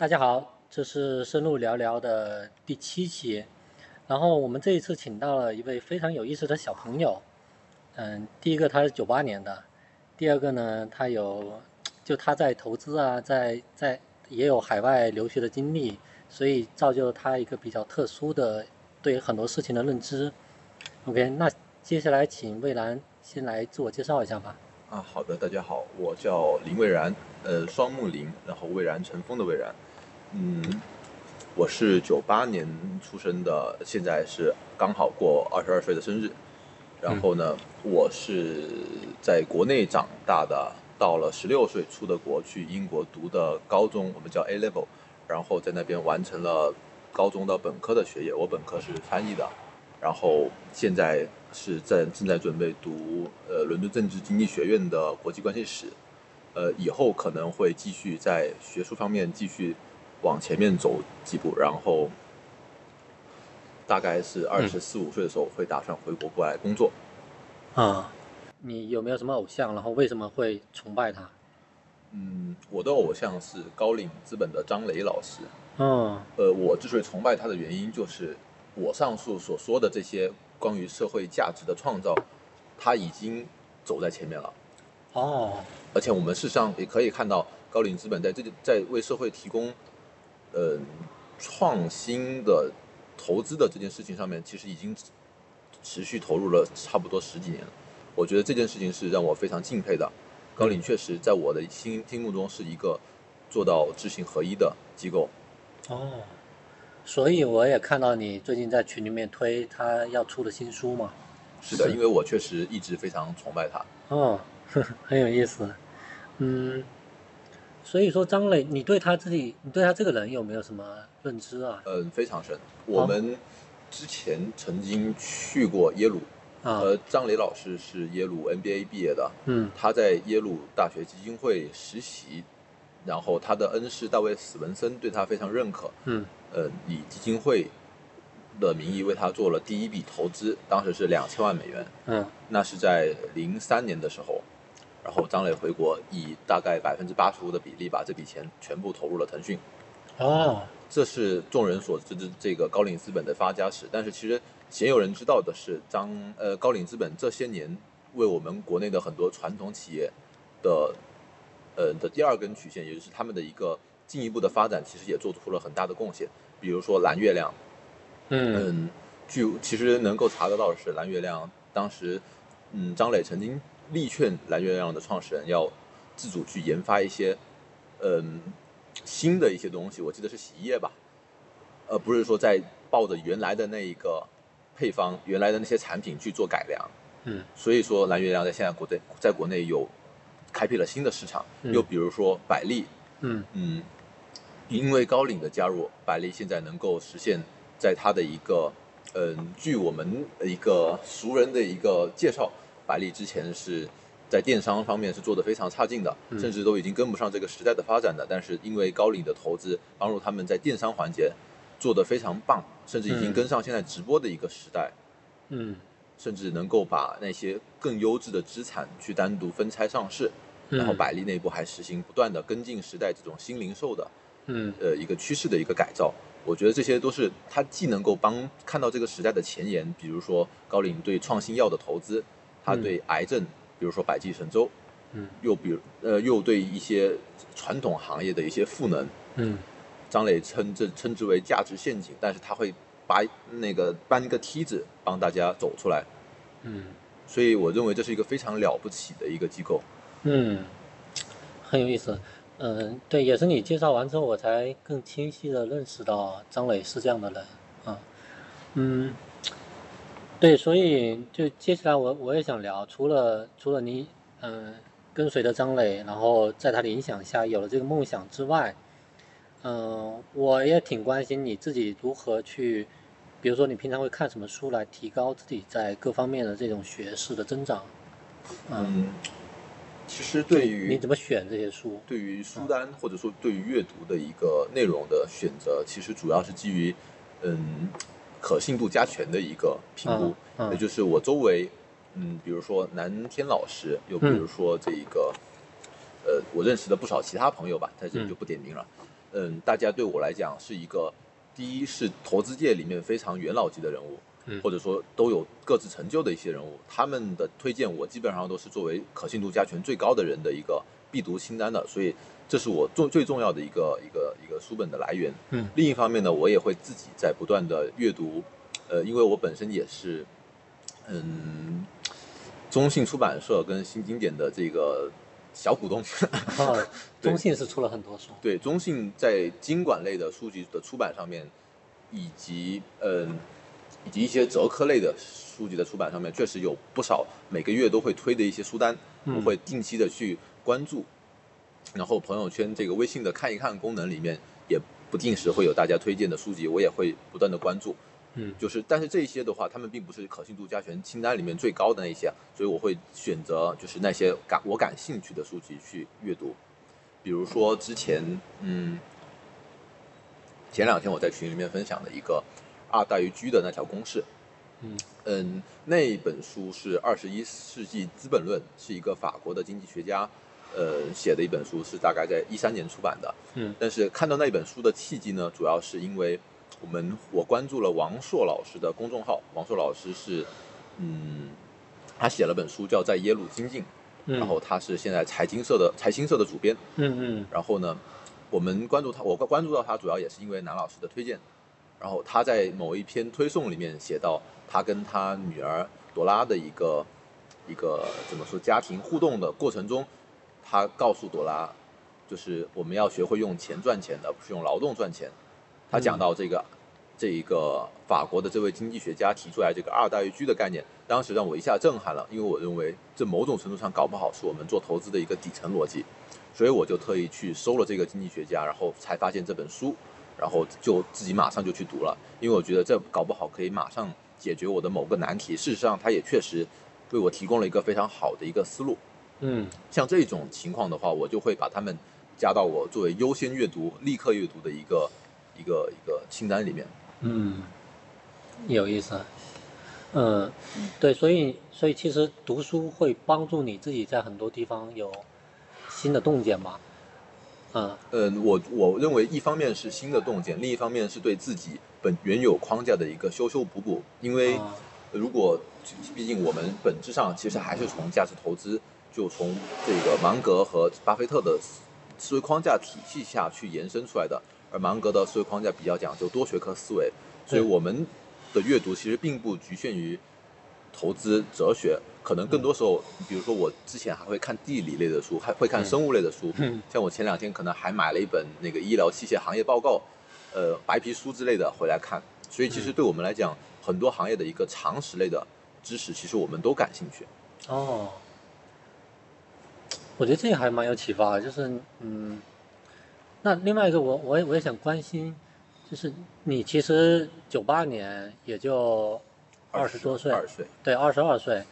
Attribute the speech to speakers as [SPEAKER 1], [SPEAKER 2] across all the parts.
[SPEAKER 1] 大家好，这是深入聊聊的第七期。然后我们这一次请到了一位非常有意思的小朋友。嗯，第一个他是九八年的，第二个呢，他有就他在投资啊，在在也有海外留学的经历，所以造就了他一个比较特殊的对很多事情的认知。OK，那接下来请蔚然先来自我介绍一下吧。
[SPEAKER 2] 啊，好的，大家好，我叫林蔚然，呃，双木林，然后蔚然成风的蔚然，嗯，我是九八年出生的，现在是刚好过二十二岁的生日，然后呢，我是在国内长大的，到了十六岁出的国去英国读的高中，我们叫 A level，然后在那边完成了高中的本科的学业，我本科是翻译的，然后现在。是在正在准备读呃伦敦政治经济学院的国际关系史，呃以后可能会继续在学术方面继续往前面走几步，然后大概是二十四五岁的时候会打算回国过来工作。
[SPEAKER 1] 啊，你有没有什么偶像？然后为什么会崇拜他？
[SPEAKER 2] 嗯，我的偶像是高瓴资本的张磊老师。
[SPEAKER 1] 嗯，
[SPEAKER 2] 呃，我之所以崇拜他的原因就是我上述所说的这些。关于社会价值的创造，他已经走在前面了。
[SPEAKER 1] 哦，
[SPEAKER 2] 而且我们事实上也可以看到，高瓴资本在这在为社会提供，呃，创新的投资的这件事情上面，其实已经持续投入了差不多十几年了。我觉得这件事情是让我非常敬佩的。高瓴确实在我的心心目中是一个做到知行合一的机构。
[SPEAKER 1] 哦。所以我也看到你最近在群里面推他要出的新书嘛。
[SPEAKER 2] 是的，因为我确实一直非常崇拜他。
[SPEAKER 1] 哦，很有意思。嗯，所以说张磊，你对他自己，你对他这个人有没有什么认知啊？
[SPEAKER 2] 嗯，非常深。我们之前曾经去过耶鲁，呃，张磊老师是耶鲁 NBA 毕业的。
[SPEAKER 1] 嗯。
[SPEAKER 2] 他在耶鲁大学基金会实习，然后他的恩师大卫·史文森对他非常认可。
[SPEAKER 1] 嗯。
[SPEAKER 2] 呃，以基金会的名义为他做了第一笔投资，当时是两千万美元。
[SPEAKER 1] 嗯，
[SPEAKER 2] 那是在零三年的时候，然后张磊回国，以大概百分之八十五的比例把这笔钱全部投入了腾讯。
[SPEAKER 1] 哦，
[SPEAKER 2] 这是众人所知的这个高瓴资本的发家史。但是其实鲜有人知道的是，张呃高瓴资本这些年为我们国内的很多传统企业的呃的第二根曲线，也就是他们的一个。进一步的发展其实也做出了很大的贡献，比如说蓝月亮，
[SPEAKER 1] 嗯，
[SPEAKER 2] 据其实能够查得到的是，蓝月亮当时，嗯，张磊曾经力劝蓝月亮的创始人要自主去研发一些，嗯，新的一些东西，我记得是洗衣液吧，而不是说在抱着原来的那一个配方、原来的那些产品去做改良，
[SPEAKER 1] 嗯，
[SPEAKER 2] 所以说蓝月亮在现在国内在国内有开辟了新的市场，又比如说百利，
[SPEAKER 1] 嗯。
[SPEAKER 2] 嗯。因为高瓴的加入，百利现在能够实现，在它的一个，嗯，据我们一个熟人的一个介绍，百利之前是在电商方面是做的非常差劲的，甚至都已经跟不上这个时代的发展的。但是因为高瓴的投资，帮助他们在电商环节做的非常棒，甚至已经跟上现在直播的一个时代。
[SPEAKER 1] 嗯，
[SPEAKER 2] 甚至能够把那些更优质的资产去单独分拆上市，然后百利内部还实行不断的跟进时代这种新零售的。
[SPEAKER 1] 嗯，
[SPEAKER 2] 呃，一个趋势的一个改造，我觉得这些都是它既能够帮看到这个时代的前沿，比如说高瓴对创新药的投资，他对癌症，比如说百济神州，
[SPEAKER 1] 嗯，
[SPEAKER 2] 又比如呃，又对一些传统行业的一些赋能，
[SPEAKER 1] 嗯，
[SPEAKER 2] 张磊称这称之为价值陷阱，但是他会把那个搬一个梯子帮大家走出来，
[SPEAKER 1] 嗯，
[SPEAKER 2] 所以我认为这是一个非常了不起的一个机构，
[SPEAKER 1] 嗯，很有意思。嗯，对，也是你介绍完之后，我才更清晰的认识到张磊是这样的人啊。嗯，对，所以就接下来我我也想聊，除了除了你嗯跟随着张磊，然后在他的影响下有了这个梦想之外，嗯，我也挺关心你自己如何去，比如说你平常会看什么书来提高自己在各方面的这种学识的增长，
[SPEAKER 2] 嗯。其实对于
[SPEAKER 1] 你怎么选这些书，
[SPEAKER 2] 对于书单或者说对于阅读的一个内容的选择，其实主要是基于嗯可信度加权的一个评估，也就是我周围嗯，比如说南天老师，又比如说这一个呃，我认识的不少其他朋友吧，在这里就不点名了。嗯，大家对我来讲是一个，第一是投资界里面非常元老级的人物，
[SPEAKER 1] 嗯。
[SPEAKER 2] 或者说都有各自成就的一些人物，他们的推荐我基本上都是作为可信度加权最高的人的一个必读清单的，所以这是我重最重要的一个一个一个书本的来源。
[SPEAKER 1] 嗯
[SPEAKER 2] 另一方面呢，我也会自己在不断的阅读，呃，因为我本身也是，嗯，中信出版社跟新经典的这个小股东。
[SPEAKER 1] 中信是出了很多书，
[SPEAKER 2] 对，中信在经管类的书籍的出版上面，以及嗯，以及一些哲科类的书籍的出版上面，确实有不少每个月都会推的一些书单，
[SPEAKER 1] 嗯
[SPEAKER 2] 我会定期的去关注。然后朋友圈这个微信的看一看功能里面，也不定时会有大家推荐的书籍，我也会不断的关注。
[SPEAKER 1] 嗯
[SPEAKER 2] 就是，但是这些的话，他们并不是可信度加权清单里面最高的那些，啊所以我会选择就是那些感我感兴趣的书籍去阅读。比如说之前，嗯，前两天我在群里面分享的一个 R 大于 G 的那条公式，
[SPEAKER 1] 嗯
[SPEAKER 2] 嗯，那本书是《二十一世纪资本论》，是一个法国的经济学家，呃写的一本书，是大概在一三年出版的。
[SPEAKER 1] 嗯
[SPEAKER 2] 但是看到那本书的契机呢，主要是因为我们我关注了王朔老师的公众号，王朔老师是，嗯，他写了本书叫《在耶鲁精进》，
[SPEAKER 1] 嗯，
[SPEAKER 2] 然后他是现在财经社的财新社的主编，
[SPEAKER 1] 嗯嗯
[SPEAKER 2] 然后呢，我们关注他，我关注到他主要也是因为南老师的推荐。然后他在某一篇推送里面写到，他跟他女儿朵拉的一个一个怎么说家庭互动的过程中，他告诉朵拉，就是我们要学会用钱赚钱的，不是用劳动赚钱。他讲到这个、这一个法国的这位经济学家提出来这个二大于居的概念，当时让我一下震撼了，因为我认为这某种程度上搞不好是我们做投资的一个底层逻辑，所以我就特意去搜了这个经济学家，然后才发现这本书，然后就自己马上就去读了，因为我觉得这搞不好可以马上解决我的某个难题。事实上，他也确实为我提供了一个非常好的一个思路。
[SPEAKER 1] 嗯
[SPEAKER 2] 像这种情况的话，我就会把他们加到我作为优先阅读、立刻阅读的一个一个一个清单里面。
[SPEAKER 1] 嗯，有意思。嗯，对，所以所以其实读书会帮助你自己在很多地方有新的洞见吧。嗯
[SPEAKER 2] 嗯，我我认为一方面是新的洞见，另一方面是对自己本原有框架的一个修修补补。因为
[SPEAKER 1] 啊
[SPEAKER 2] 如果毕竟我们本质上其实还是从价值投资，就从这个芒格和巴菲特的思思维框架体系下去延伸出来的，而芒格的思维框架比较讲究多学科思维，所以我们的阅读其实并不局限于投资哲学，可能更多时候，比如说我之前还会看地理类的书，还会看
[SPEAKER 1] 嗯。
[SPEAKER 2] 生物类的书，
[SPEAKER 1] 嗯。
[SPEAKER 2] 像我前两天可能还买了一本那个医疗器械行业报告，呃，白皮书之类的回来看。所以其实对我们来讲，很多行业的一个常识类的知识，其实我们都感兴趣。
[SPEAKER 1] 哦，我觉得这个还蛮有启发的，就是嗯，那另外一个我我也我也想关心，就是你其实九八年也就二十多岁，
[SPEAKER 2] 二十岁，
[SPEAKER 1] 对，二十二岁，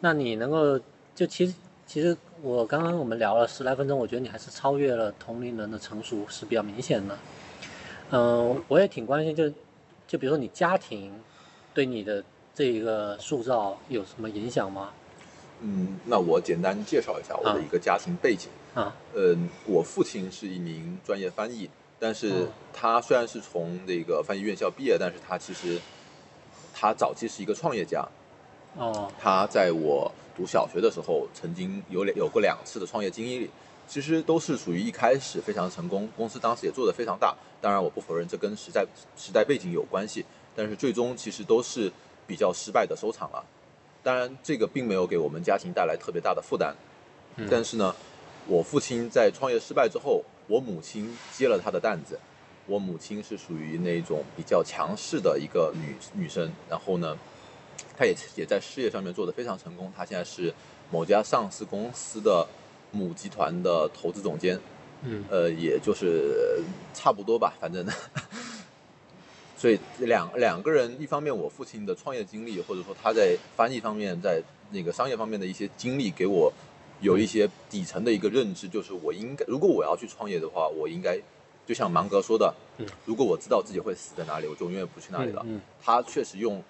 [SPEAKER 1] 那你能够就其实其实我刚刚我们聊了十来分钟，我觉得你还是超越了同龄人的成熟是比较明显的。嗯、我也挺关心，就就比如说你家庭对你的这一个塑造有什么影响吗？
[SPEAKER 2] 嗯，那我简单介绍一下我的一个家庭背景。
[SPEAKER 1] 啊，
[SPEAKER 2] 嗯，我父亲是一名专业翻译，但是
[SPEAKER 1] 哦
[SPEAKER 2] 他虽然是从那个翻译院校毕业，但是他其实他早期是一个创业家。
[SPEAKER 1] 哦，
[SPEAKER 2] 他在我读小学的时候，曾经有两有过两次的创业经历，其实都是属于一开始非常成功，公司当时也做得非常大。当然，我不否认这跟时代时代背景有关系，但是最终其实都是比较失败的收场了。当然，这个并没有给我们家庭带来特别大的负担，
[SPEAKER 1] 嗯
[SPEAKER 2] 但是呢，我父亲在创业失败之后，我母亲接了他的担子。我母亲是属于那种比较强势的一个女女生，然后呢，她也也在事业上面做得非常成功。她现在是某家上市公司的母集团的投资总监，
[SPEAKER 1] 嗯
[SPEAKER 2] 呃，也就是差不多吧，反正。所以两两个人，一方面我父亲的创业经历，或者说他在翻译方面，在那个商业方面的一些经历，给我有一些底层的一个认知，就是我应该，如果我要去创业的话，我应该就像芒格说的
[SPEAKER 1] 嗯，
[SPEAKER 2] 如果我知道自己会死在哪里，我就永远不去那里了。
[SPEAKER 1] 嗯
[SPEAKER 2] 他确实用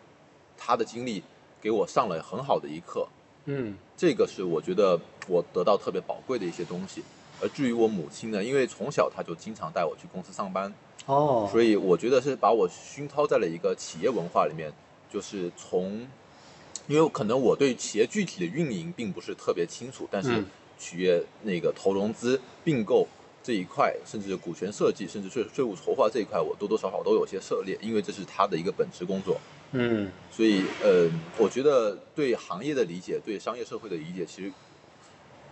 [SPEAKER 2] 他的经历给我上了很好的一课，
[SPEAKER 1] 嗯
[SPEAKER 2] 这个是我觉得我得到特别宝贵的一些东西。而至于我母亲呢，因为从小她就经常带我去公司上班，
[SPEAKER 1] 哦，
[SPEAKER 2] 所以我觉得是把我熏陶在了一个企业文化里面，就是从，因为可能我对企业具体的运营并不是特别清楚，但是
[SPEAKER 1] 嗯
[SPEAKER 2] 企业那个投融资、并购这一块，甚至股权设计，甚至税税务筹划这一块，我多多少少都有些涉猎，因为这是他的一个本职工作。
[SPEAKER 1] 嗯
[SPEAKER 2] 所以，呃，我觉得对行业的理解，对商业社会的理解，其实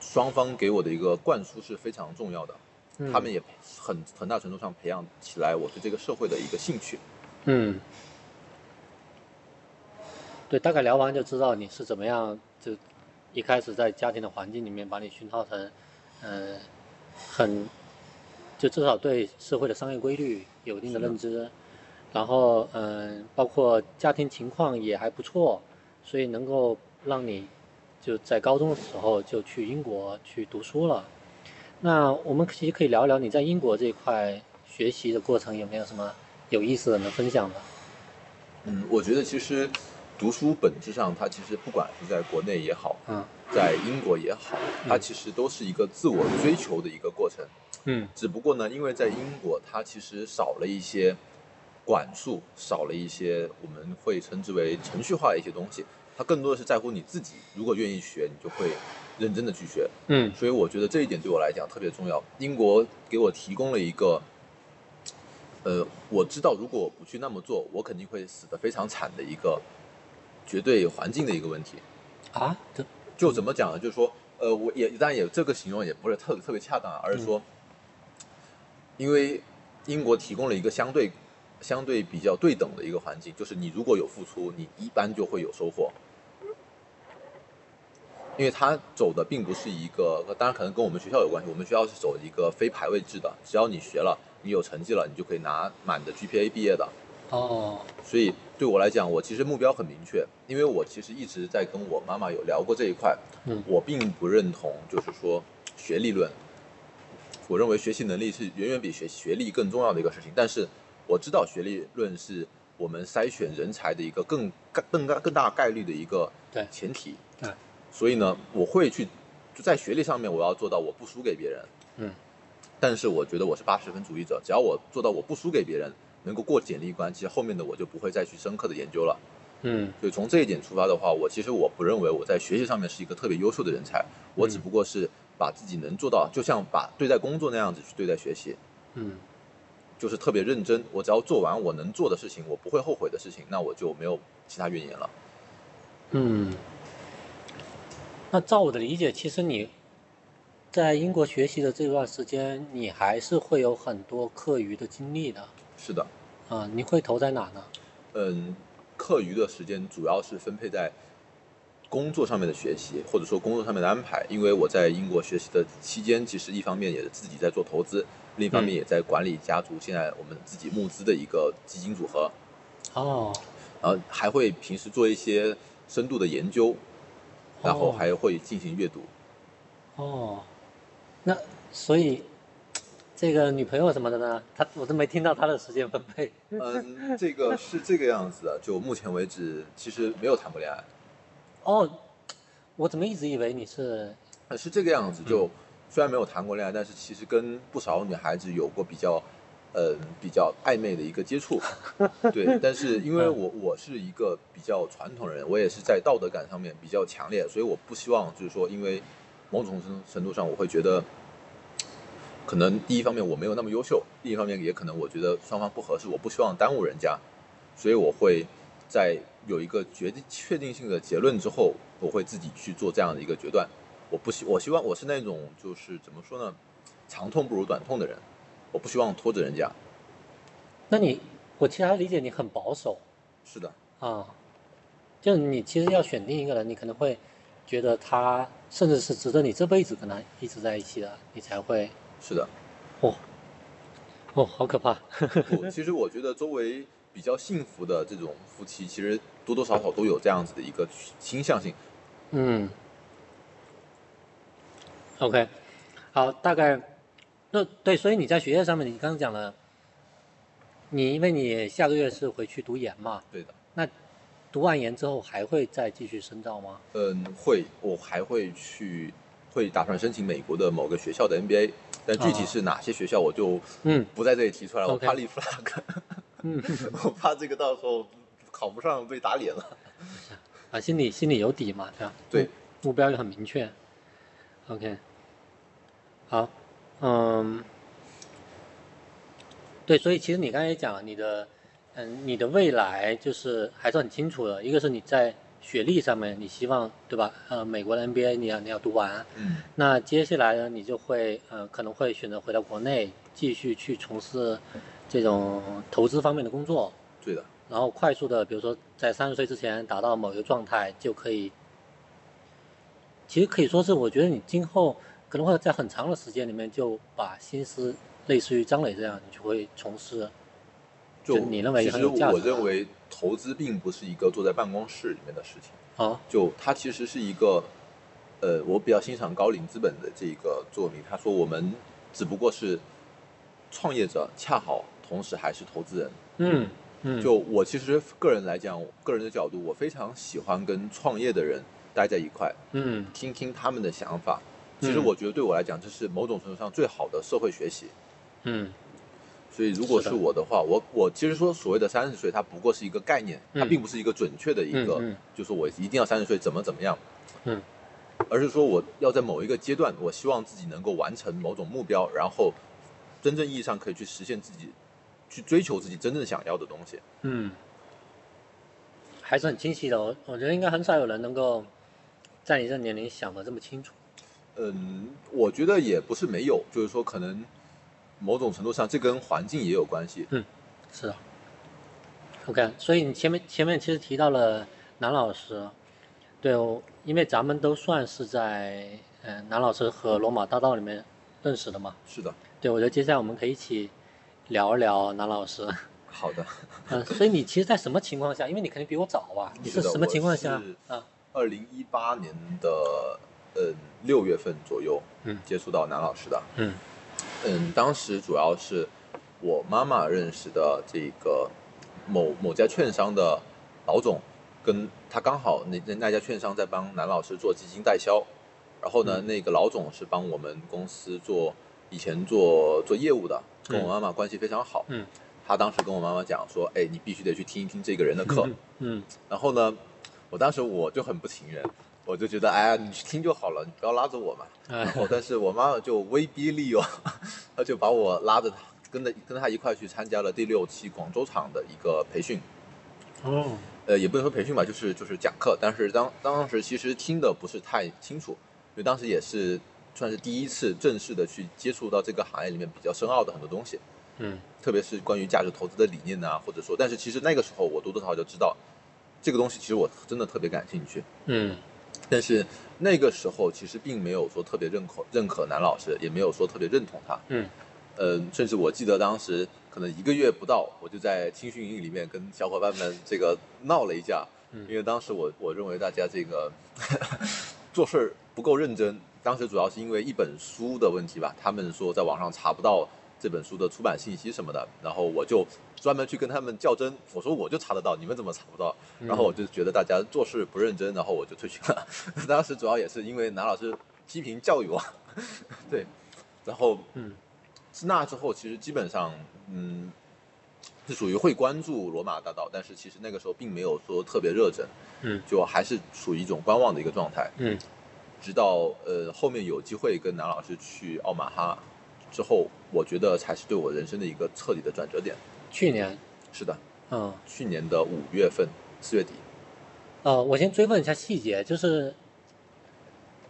[SPEAKER 2] 双方给我的一个灌输是非常重要的。
[SPEAKER 1] 嗯，
[SPEAKER 2] 他们也很很大程度上培养起来我对这个社会的一个兴趣。
[SPEAKER 1] 嗯，对，大概聊完就知道你是怎么样，就一开始在家庭的环境里面把你熏陶成，呃，很，就至少对社会的商业规律有一定的认知，然后嗯、包括家庭情况也还不错，所以能够让你就在高中的时候就去英国去读书了。那我们其实可以聊一聊你在英国这一块学习的过程有没有什么有意思的能分享的？
[SPEAKER 2] 嗯，我觉得其实读书本质上，它其实不管是在国内也好，
[SPEAKER 1] 嗯
[SPEAKER 2] 在英国也好，它其实都是一个自我追求的一个过程。
[SPEAKER 1] 嗯
[SPEAKER 2] 只不过呢，因为在英国，它其实少了一些管束，少了一些我们会称之为程序化的一些东西，它更多的是在乎你自己。如果愿意学，你就会认真的去学。
[SPEAKER 1] 嗯
[SPEAKER 2] 所以我觉得这一点对我来讲特别重要。英国给我提供了一个，呃，我知道如果我不去那么做，我肯定会死得非常惨的一个绝对环境的一个问题。
[SPEAKER 1] 啊，这
[SPEAKER 2] 就怎么讲呢？就是说，呃，我也当然也这个形容也不是特特别恰当啊，而是说，因为英国提供了一个相对相对比较对等的一个环境，就是你如果有付出，你一般就会有收获。因为他走的并不是一个，当然可能跟我们学校有关系。我们学校是走一个非排位制的，只要你学了，你有成绩了，你就可以拿满的 GPA 毕业的。
[SPEAKER 1] 哦，
[SPEAKER 2] 所以对我来讲，我其实目标很明确，因为我其实一直在跟我妈妈有聊过这一块。
[SPEAKER 1] 嗯
[SPEAKER 2] 我并不认同，就是说学历论。我认为学习能力是远远比学学历更重要的一个事情，但是我知道学历论是我们筛选人才的一个更更更更大概率的一个
[SPEAKER 1] 对
[SPEAKER 2] 前提。
[SPEAKER 1] 对
[SPEAKER 2] 所以呢，我会去就在学历上面，我要做到我不输给别人。
[SPEAKER 1] 嗯
[SPEAKER 2] 但是我觉得我是八十分主义者，只要我做到我不输给别人，能够过简历关，其实后面的我就不会再去深刻的研究了。
[SPEAKER 1] 嗯
[SPEAKER 2] 所以从这一点出发的话，我其实我不认为我在学习上面是一个特别优秀的人才，我只不过是把自己能做到，就像把对待工作那样子去对待学习，
[SPEAKER 1] 嗯
[SPEAKER 2] 就是特别认真。我只要做完我能做的事情，我不会后悔的事情，那我就没有其他怨言了。
[SPEAKER 1] 嗯。那照我的理解，其实你在英国学习的这段时间，你还是会有很多课余的经历的
[SPEAKER 2] 是的，
[SPEAKER 1] 啊。你会投在哪呢？
[SPEAKER 2] 嗯，课余的时间主要是分配在工作上面的学习，或者说工作上面的安排。因为我在英国学习的期间，其实一方面也是自己在做投资，另一方面
[SPEAKER 1] 嗯
[SPEAKER 2] 也在管理家族现在我们自己募资的一个基金组合。
[SPEAKER 1] 哦，
[SPEAKER 2] 然后还会平时做一些深度的研究，然后
[SPEAKER 1] 哦
[SPEAKER 2] 还会进行阅读。
[SPEAKER 1] 哦，那所以这个女朋友什么的呢？她我都没听到她的时间分配。
[SPEAKER 2] 嗯，这个是这个样子的，就目前为止其实没有谈过恋爱，
[SPEAKER 1] 哦，我怎么一直以为你是
[SPEAKER 2] 呃是这个样子。就
[SPEAKER 1] 嗯
[SPEAKER 2] 虽然没有谈过恋爱，但是其实跟不少女孩子有过比较，呃，比较暧昧的一个接触。对，但是因为我我是一个比较传统的人，我也是在道德感上面比较强烈，所以我不希望就是说，因为某种程程度上，我会觉得。可能第一方面我没有那么优秀，另一方面也可能我觉得双方不合适，我不希望耽误人家，所以我会在有一个决定确定性的结论之后，我会自己去做这样的一个决断。我不希我希望我是那种就是怎么说呢，长痛不如短痛的人，我不希望拖着人家。
[SPEAKER 1] 那你我其他理解你很保守
[SPEAKER 2] 是的，
[SPEAKER 1] 啊，就你其实要选定一个人，你可能会觉得他甚至是值得你这辈子跟他一直在一起的，你才会
[SPEAKER 2] 是的。
[SPEAKER 1] 哦哦，好可怕。
[SPEAKER 2] 不，其实我觉得周围比较幸福的这种夫妻，其实多多少少都有这样子的一个倾向性。
[SPEAKER 1] 嗯，OK，好，大概那对，所以你在学业上面，你刚刚讲了，你因为你下个月是回去读研嘛，
[SPEAKER 2] 对的。
[SPEAKER 1] 那读完研之后还会再继续深造吗？
[SPEAKER 2] 嗯，会，我还会去会打算申请美国的某个学校的 NBA，但具体是哪些学校我就
[SPEAKER 1] 嗯
[SPEAKER 2] 不在这里提出来，我
[SPEAKER 1] OK
[SPEAKER 2] 怕立 flag，
[SPEAKER 1] 嗯
[SPEAKER 2] 我怕这个到时候考不上被打脸了。
[SPEAKER 1] 啊，心里心里有底嘛，对吧？
[SPEAKER 2] 对
[SPEAKER 1] 目，目标也很明确。OK，好，嗯，对，所以其实你刚才也讲了，你的，嗯，你的未来就是还是很清楚的。一个是你在学历上面，你希望对吧？呃，美国的 NBA 你要你要读完，
[SPEAKER 2] 嗯，
[SPEAKER 1] 那接下来呢，你就会呃可能会选择回到国内，继续去从事这种投资方面的工作。
[SPEAKER 2] 对的，
[SPEAKER 1] 然后快速的，比如说在三十岁之前达到某一个状态，就可以。其实可以说是，我觉得你今后可能会在很长的时间里面就把心思类似于张磊这样，你就会从事。
[SPEAKER 2] 就
[SPEAKER 1] 就你认为
[SPEAKER 2] 其实
[SPEAKER 1] 很有价值的
[SPEAKER 2] 我认为投资并不是一个坐在办公室里面的事情，
[SPEAKER 1] 啊，
[SPEAKER 2] 就它其实是一个，呃，我比较欣赏高瓴资本的这个作品，他说我们只不过是创业者，恰好同时还是投资人。
[SPEAKER 1] 嗯嗯，
[SPEAKER 2] 就我其实个人来讲，个人的角度，我非常喜欢跟创业的人待在一块，
[SPEAKER 1] 嗯
[SPEAKER 2] 听听他们的想法。其实
[SPEAKER 1] 嗯
[SPEAKER 2] 我觉得对我来讲，这是某种程度上最好的社会学习。
[SPEAKER 1] 嗯
[SPEAKER 2] 所以如果
[SPEAKER 1] 是
[SPEAKER 2] 我的话，我我其实说所谓的三十岁，它不过是一个概念，它
[SPEAKER 1] 嗯
[SPEAKER 2] 并不是一个准确的一个，就是我一定要三十岁怎么怎么样，
[SPEAKER 1] 嗯
[SPEAKER 2] 而是说我要在某一个阶段，我希望自己能够完成某种目标，然后真正意义上可以去实现自己，去追求自己真正想要的东西。
[SPEAKER 1] 嗯，还是很清晰的。我我觉得应该很少有人能够在你这年龄想的这么清楚。
[SPEAKER 2] 嗯，我觉得也不是没有，就是说可能某种程度上这跟环境也有关系。
[SPEAKER 1] 嗯是的。OK，所以你前面前面其实提到了南老师，对，我因为咱们都算是在呃南老师和罗马大道里面认识的嘛。
[SPEAKER 2] 是的，
[SPEAKER 1] 对，我觉得接下来我们可以一起聊一聊南老师。
[SPEAKER 2] 好的。
[SPEAKER 1] 嗯、所以你其实，在什么情况下？因为你肯定比我早吧，你
[SPEAKER 2] 是
[SPEAKER 1] 什么情况下？
[SPEAKER 2] 二零一八年的呃六月份左右，
[SPEAKER 1] 嗯
[SPEAKER 2] 接触到南老师的。
[SPEAKER 1] 嗯
[SPEAKER 2] 嗯，当时主要是我妈妈认识的这个某某家券商的老总，跟他刚好那那那家券商在帮南老师做基金代销，然后呢，
[SPEAKER 1] 嗯
[SPEAKER 2] 那个老总是帮我们公司做以前做做业务的，跟我妈妈关系非常好。
[SPEAKER 1] 嗯
[SPEAKER 2] 他当时跟我妈妈讲说，哎，你必须得去听一听这个人的课。
[SPEAKER 1] 嗯
[SPEAKER 2] 然后呢，我当时我就很不情愿，我就觉得，哎呀，你去听就好了，你不要拉着我嘛。
[SPEAKER 1] 嗯
[SPEAKER 2] 然后，但是我妈妈就威逼利诱，她就把我拉着她，跟着跟她一块去参加了第六期广州场的一个培训。
[SPEAKER 1] 哦
[SPEAKER 2] 呃，也不能说培训吧，就是就是讲课。但是当当时其实听的不是太清楚，因为当时也是算是第一次正式的去接触到这个行业里面比较深奥的很多东西。
[SPEAKER 1] 嗯
[SPEAKER 2] 特别是关于价值投资的理念呐、或者说，但是其实那个时候我多多少少就知道，这个东西其实我真的特别感兴趣。
[SPEAKER 1] 嗯
[SPEAKER 2] 但是那个时候其实并没有说特别认可认可南老师，也没有说特别认同他。
[SPEAKER 1] 嗯
[SPEAKER 2] 呃，甚至我记得当时可能一个月不到，我就在青训营里面跟小伙伴们这个闹了一架，
[SPEAKER 1] 嗯
[SPEAKER 2] 因为当时我我认为大家这个 做事儿不够认真。当时主要是因为一本书的问题吧，他们说在网上查不到这本书的出版信息什么的，然后我就专门去跟他们较真，我说我就查得到，你们怎么查不到？然后我就觉得大家做事不认真，然后我就退群了。当时主要也是因为南老师批评教育我，对，然后
[SPEAKER 1] 嗯
[SPEAKER 2] 自那之后，其实基本上，嗯，是属于会关注罗马大道，但是其实那个时候并没有说特别热忱，
[SPEAKER 1] 嗯
[SPEAKER 2] 就还是处于一种观望的一个状态。
[SPEAKER 1] 嗯
[SPEAKER 2] 直到呃后面有机会跟南老师去奥马哈之后，我觉得才是对我人生的一个彻底的转折点。
[SPEAKER 1] 去年
[SPEAKER 2] 是的，
[SPEAKER 1] 嗯
[SPEAKER 2] 去年的五月份，四月底，
[SPEAKER 1] 呃，我先追问一下细节，就是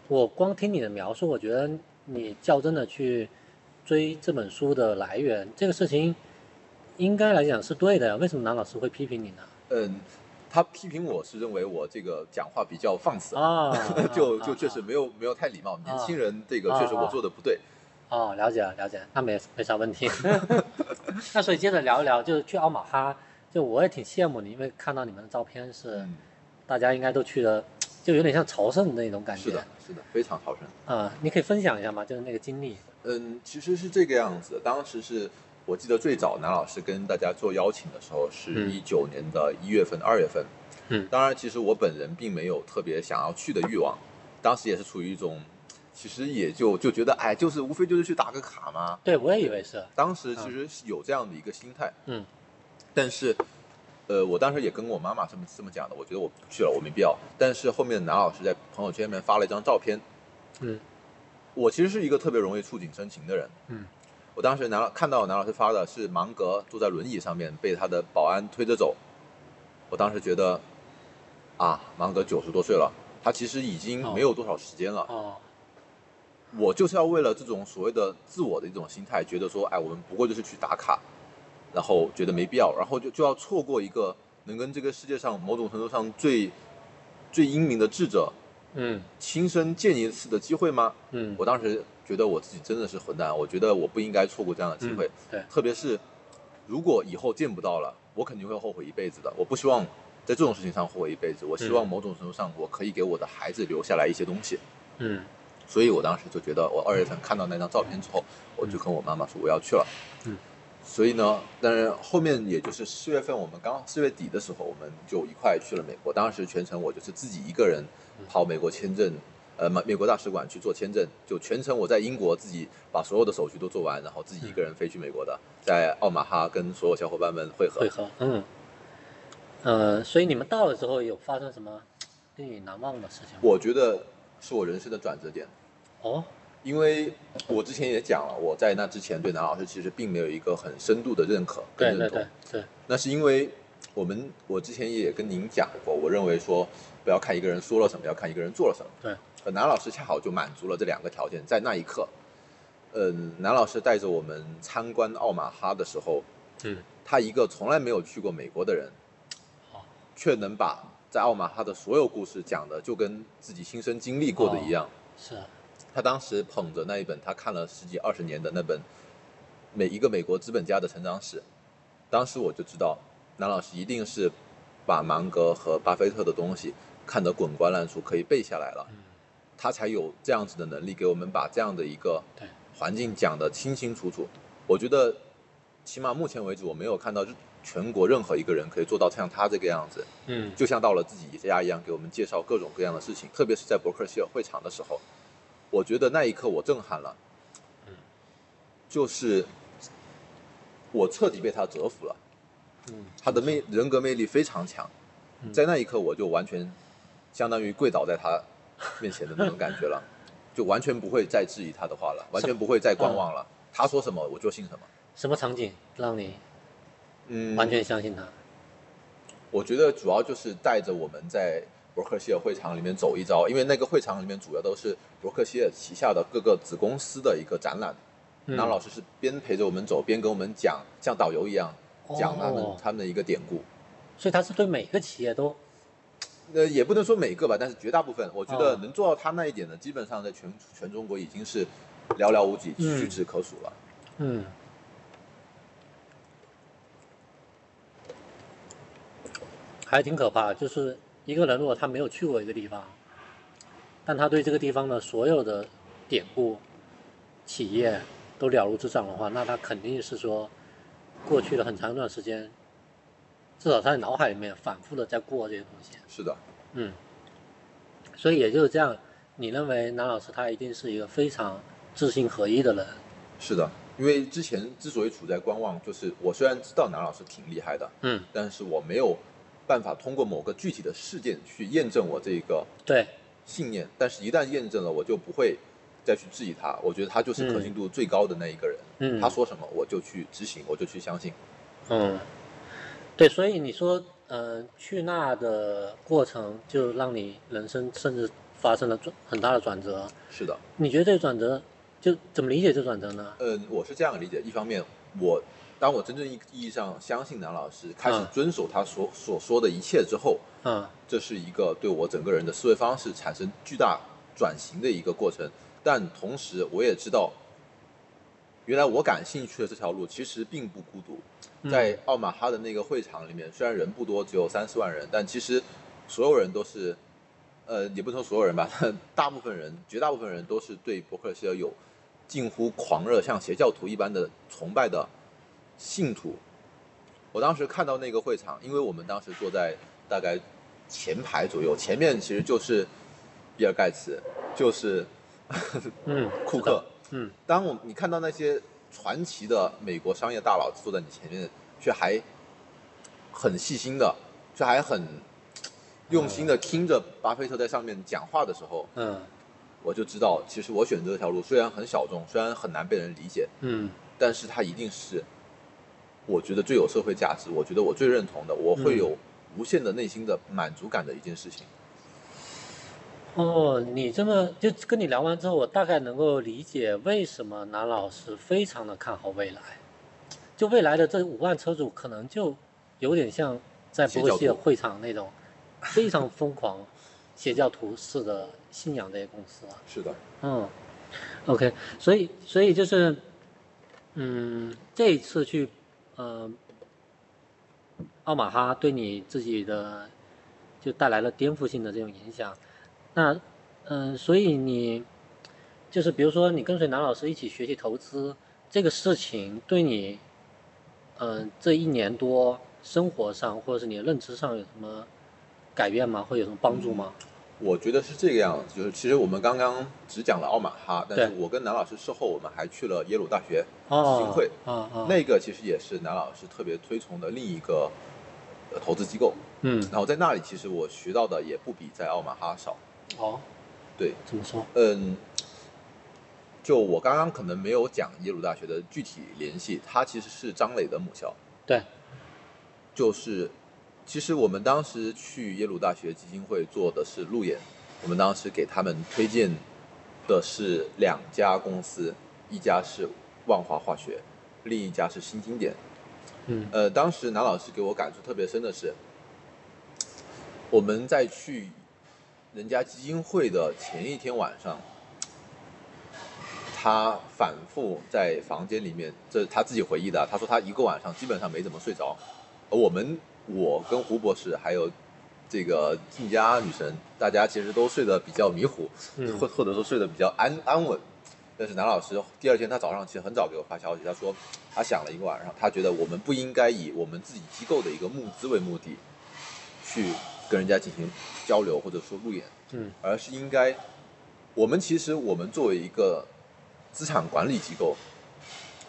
[SPEAKER 1] 我光听你的描述，我觉得你较真的去追这本书的来源，这个事情应该来讲是对的呀。为什么南老师会批评你呢？
[SPEAKER 2] 嗯，他批评我是认为我这个讲话比较放肆，
[SPEAKER 1] 啊，
[SPEAKER 2] 就
[SPEAKER 1] 啊
[SPEAKER 2] 就确实
[SPEAKER 1] 啊
[SPEAKER 2] 没有没有太礼貌，年轻人这个
[SPEAKER 1] 啊
[SPEAKER 2] 确实我
[SPEAKER 1] 啊
[SPEAKER 2] 做的不对。
[SPEAKER 1] 哦，了解了了解，那没没啥问题。那所以接着聊一聊，就是去奥马哈，就我也挺羡慕你，因为看到你们的照片是、
[SPEAKER 2] 嗯，
[SPEAKER 1] 大家应该都去的，就有点像朝圣的那种感觉。
[SPEAKER 2] 是的，是的，非常朝圣。
[SPEAKER 1] 啊、你可以分享一下吗？就是那个经历。
[SPEAKER 2] 嗯，其实是这个样子。当时是我记得最早南老师跟大家做邀请的时候，是
[SPEAKER 1] 嗯
[SPEAKER 2] 一九年的一月份、二月份。
[SPEAKER 1] 嗯
[SPEAKER 2] 当然，其实我本人并没有特别想要去的欲望，当时也是处于一种其实也就就觉得，哎，就是无非就是去打个卡嘛。
[SPEAKER 1] 对，我也以为是。
[SPEAKER 2] 当时其实是有这样的一个心态，
[SPEAKER 1] 嗯，
[SPEAKER 2] 但是，呃，我当时也跟我妈妈这么这么讲的，我觉得我不去了，我没必要。但是后面南老师在朋友圈里面发了一张照片，
[SPEAKER 1] 嗯，
[SPEAKER 2] 我其实是一个特别容易触景生情的人，
[SPEAKER 1] 嗯，
[SPEAKER 2] 我当时南老看到南老师发的是芒格坐在轮椅上面被他的保安推着走，我当时觉得，啊，芒格九十多岁了，他其实已经没有多少时间了，
[SPEAKER 1] 哦，
[SPEAKER 2] 我就是要为了这种所谓的自我的一种心态，觉得说，哎，我们不过就是去打卡，然后觉得没必要，然后就就要错过一个能跟这个世界上某种程度上最最英明的智者
[SPEAKER 1] 嗯
[SPEAKER 2] 亲身见一次的机会吗？
[SPEAKER 1] 嗯，
[SPEAKER 2] 我当时觉得我自己真的是混蛋，我觉得我不应该错过这样的机会，
[SPEAKER 1] 嗯对，
[SPEAKER 2] 特别是如果以后见不到了，我肯定会后悔一辈子的。我不希望在这种事情上后悔一辈子，我希望
[SPEAKER 1] 嗯
[SPEAKER 2] 某种程度上我可以给我的孩子留下来一些东西。
[SPEAKER 1] 嗯
[SPEAKER 2] 所以我当时就觉得，我二月份看到那张照片之后，我就跟我妈妈说我要去了。
[SPEAKER 1] 嗯，
[SPEAKER 2] 所以呢，但是后面也就是四月份，我们刚四月底的时候，我们就一块去了美国。当时全程我就是自己一个人跑美国签证，呃，美美国大使馆去做签证，就全程我在英国自己把所有的手续都做完，然后自己一个人飞去美国的，在奥马哈跟所有小伙伴们会合
[SPEAKER 1] 会。合，嗯，呃，所以你们到了之后有发生什么令你难忘的事情吗？
[SPEAKER 2] 我觉得是我人生的转折点。
[SPEAKER 1] 哦，
[SPEAKER 2] 因为我之前也讲了，我在那之前对南老师其实并没有一个很深度的认可跟认同。
[SPEAKER 1] 对对对对，
[SPEAKER 2] 那是因为我们我之前也跟您讲过，我认为说不要看一个人说了什么，要看一个人做了什么。
[SPEAKER 1] 对，
[SPEAKER 2] 可，南老师恰好就满足了这两个条件，在那一刻，嗯，南老师带着我们参观奥马哈的时候，
[SPEAKER 1] 嗯，
[SPEAKER 2] 他一个从来没有去过美国的人
[SPEAKER 1] 哦，
[SPEAKER 2] 却能把在奥马哈的所有故事讲的就跟自己亲身经历过的一样。
[SPEAKER 1] 是，
[SPEAKER 2] 他当时捧着那一本他看了十几二十年的那本每一个美国资本家的成长史，当时我就知道南老师一定是把芒格和巴菲特的东西看得滚瓜烂熟，可以背下来了，
[SPEAKER 1] 嗯
[SPEAKER 2] 他才有这样子的能力给我们把这样的一个
[SPEAKER 1] 对
[SPEAKER 2] 环境讲得清清楚楚。我觉得，起码目前为止我没有看到全国任何一个人可以做到像他这个样子。
[SPEAKER 1] 嗯。
[SPEAKER 2] 就像到了自己家一样，给我们介绍各种各样的事情，特别是在伯克希尔会场的时候，我觉得那一刻我震撼了，
[SPEAKER 1] 嗯。
[SPEAKER 2] 就是我彻底被他折服了，
[SPEAKER 1] 嗯，
[SPEAKER 2] 他的魅人格魅力非常强，
[SPEAKER 1] 嗯。
[SPEAKER 2] 在那一刻我就完全相当于跪倒在他面前的那种感觉了，就完全不会再质疑他的话了，完全不会再观望了，他说什么我就信什么，
[SPEAKER 1] 什么场景让你
[SPEAKER 2] 嗯，
[SPEAKER 1] 完全相信他？
[SPEAKER 2] 我觉得主要就是带着我们在伯克希尔会场里面走一遭，因为那个会场里面主要都是伯克希尔旗下的各个子公司的一个展览。
[SPEAKER 1] 嗯
[SPEAKER 2] 那老师是边陪着我们走，边跟我们讲，像导游一样讲他们、
[SPEAKER 1] 哦
[SPEAKER 2] 他们的一个典故。
[SPEAKER 1] 所以他是对每个企业都
[SPEAKER 2] 呃，也不能说每个吧，但是绝大部分，我觉得
[SPEAKER 1] 哦
[SPEAKER 2] 能做到他那一点的，基本上在全全中国已经是寥寥无几、
[SPEAKER 1] 嗯
[SPEAKER 2] 屈指可数了。
[SPEAKER 1] 嗯，还挺可怕。就是一个人如果他没有去过一个地方，但他对这个地方的所有的典故、企业都了如指掌的话，那他肯定是说，过去了很长一段时间，至少他在脑海里面反复的在过这些东西。
[SPEAKER 2] 是的，
[SPEAKER 1] 嗯，所以也就是这样，你认为南老师他一定是一个非常知行合一的人。
[SPEAKER 2] 是的，因为之前之所以处在观望，就是我虽然知道南老师挺厉害的，
[SPEAKER 1] 嗯，
[SPEAKER 2] 但是我没有办法通过某个具体的事件去验证我这个
[SPEAKER 1] 对，
[SPEAKER 2] 信念。但是，一旦验证了，我就不会再去质疑他。我觉得他就是可信度最高的那一个人。
[SPEAKER 1] 嗯，
[SPEAKER 2] 他说什么，我就去执行，我就去相信。
[SPEAKER 1] 嗯，对，所以你说，呃，去那的过程就让你人生甚至发生了转很大的转折。
[SPEAKER 2] 是的，
[SPEAKER 1] 你觉得这个转折就怎么理解这转折呢？
[SPEAKER 2] 嗯，我是这样理解。一方面，我当我真正意意义上相信南老师，开始
[SPEAKER 1] 嗯
[SPEAKER 2] 遵守他所所说的一切之后，
[SPEAKER 1] 嗯
[SPEAKER 2] 这是一个对我整个人的思维方式产生巨大转型的一个过程。但同时，我也知道，原来我感兴趣的这条路其实并不孤独。
[SPEAKER 1] 嗯
[SPEAKER 2] 在奥马哈的那个会场里面，虽然人不多，只有三四万人，但其实所有人都是，呃，也不能说所有人吧，大部分人，绝大部分人都是对伯克希尔有近乎狂热，像邪教徒一般的崇拜的信徒。我当时看到那个会场，因为我们当时坐在大概前排左右，前面其实就是比尔盖茨，就是
[SPEAKER 1] 嗯，
[SPEAKER 2] 库克，
[SPEAKER 1] 嗯。
[SPEAKER 2] 当我你看到那些传奇的美国商业大佬坐在你前面，却还很细心的，却还很用心的听着巴菲特在上面讲话的时候，
[SPEAKER 1] 嗯。
[SPEAKER 2] 我就知道，其实我选择这条路虽然很小众，虽然很难被人理解，
[SPEAKER 1] 嗯。
[SPEAKER 2] 但是它一定是我觉得最有社会价值，我觉得我最认同的，我会有无限的内心的满足感的一件事情。
[SPEAKER 1] 哦，你这么就跟你聊完之后，我大概能够理解为什么南老师非常的看好未来。就未来的这五万车主，可能就有点像在伯克希尔会场那种非常疯狂邪教徒式的信仰这些公司啊。
[SPEAKER 2] 是的，
[SPEAKER 1] 嗯，OK，所以所以就是，嗯，这一次去，呃，奥马哈对你自己的就带来了颠覆性的这种影响。那，嗯、所以你就是比如说你跟随南老师一起学习投资这个事情，对你，嗯、这一年多生活上或者是你的认知上有什么改变吗？会有什么帮助吗？
[SPEAKER 2] 我觉得是这个样子，就是其实我们刚刚只讲了奥马哈，但是我跟南老师事后，我们还去了耶鲁大学基金
[SPEAKER 1] 哦
[SPEAKER 2] 会，，那个其实也是南老师特别推崇的另一个呃投资机构。
[SPEAKER 1] 嗯，
[SPEAKER 2] 然后在那里，其实我学到的也不比在奥马哈少。
[SPEAKER 1] 哦，
[SPEAKER 2] 对，
[SPEAKER 1] 怎么说？
[SPEAKER 2] 嗯，就我刚刚可能没有讲耶鲁大学的具体联系，它其实是张磊的母校。
[SPEAKER 1] 对，
[SPEAKER 2] 就是其实我们当时去耶鲁大学基金会做的是路演，我们当时给他们推荐的是两家公司，一家是万华化学，另一家是新经典。
[SPEAKER 1] 嗯
[SPEAKER 2] 呃，当时南老师给我感触特别深的是，我们在去人家基金会的前一天晚上，他反复在房间里面，这是他自己回忆的啊。他说他一个晚上基本上没怎么睡着，而我们我跟胡博士还有这个静佳女神，大家其实都睡得比较迷糊，
[SPEAKER 1] 嗯
[SPEAKER 2] 或或者说睡得比较安安稳。但是南老师第二天他早上其实很早给我发消息，他说他想了一个晚上，他觉得我们不应该以我们自己机构的一个募资为目的，去跟人家进行交流或者说路演，
[SPEAKER 1] 嗯
[SPEAKER 2] 而是应该，我们其实我们作为一个资产管理机构，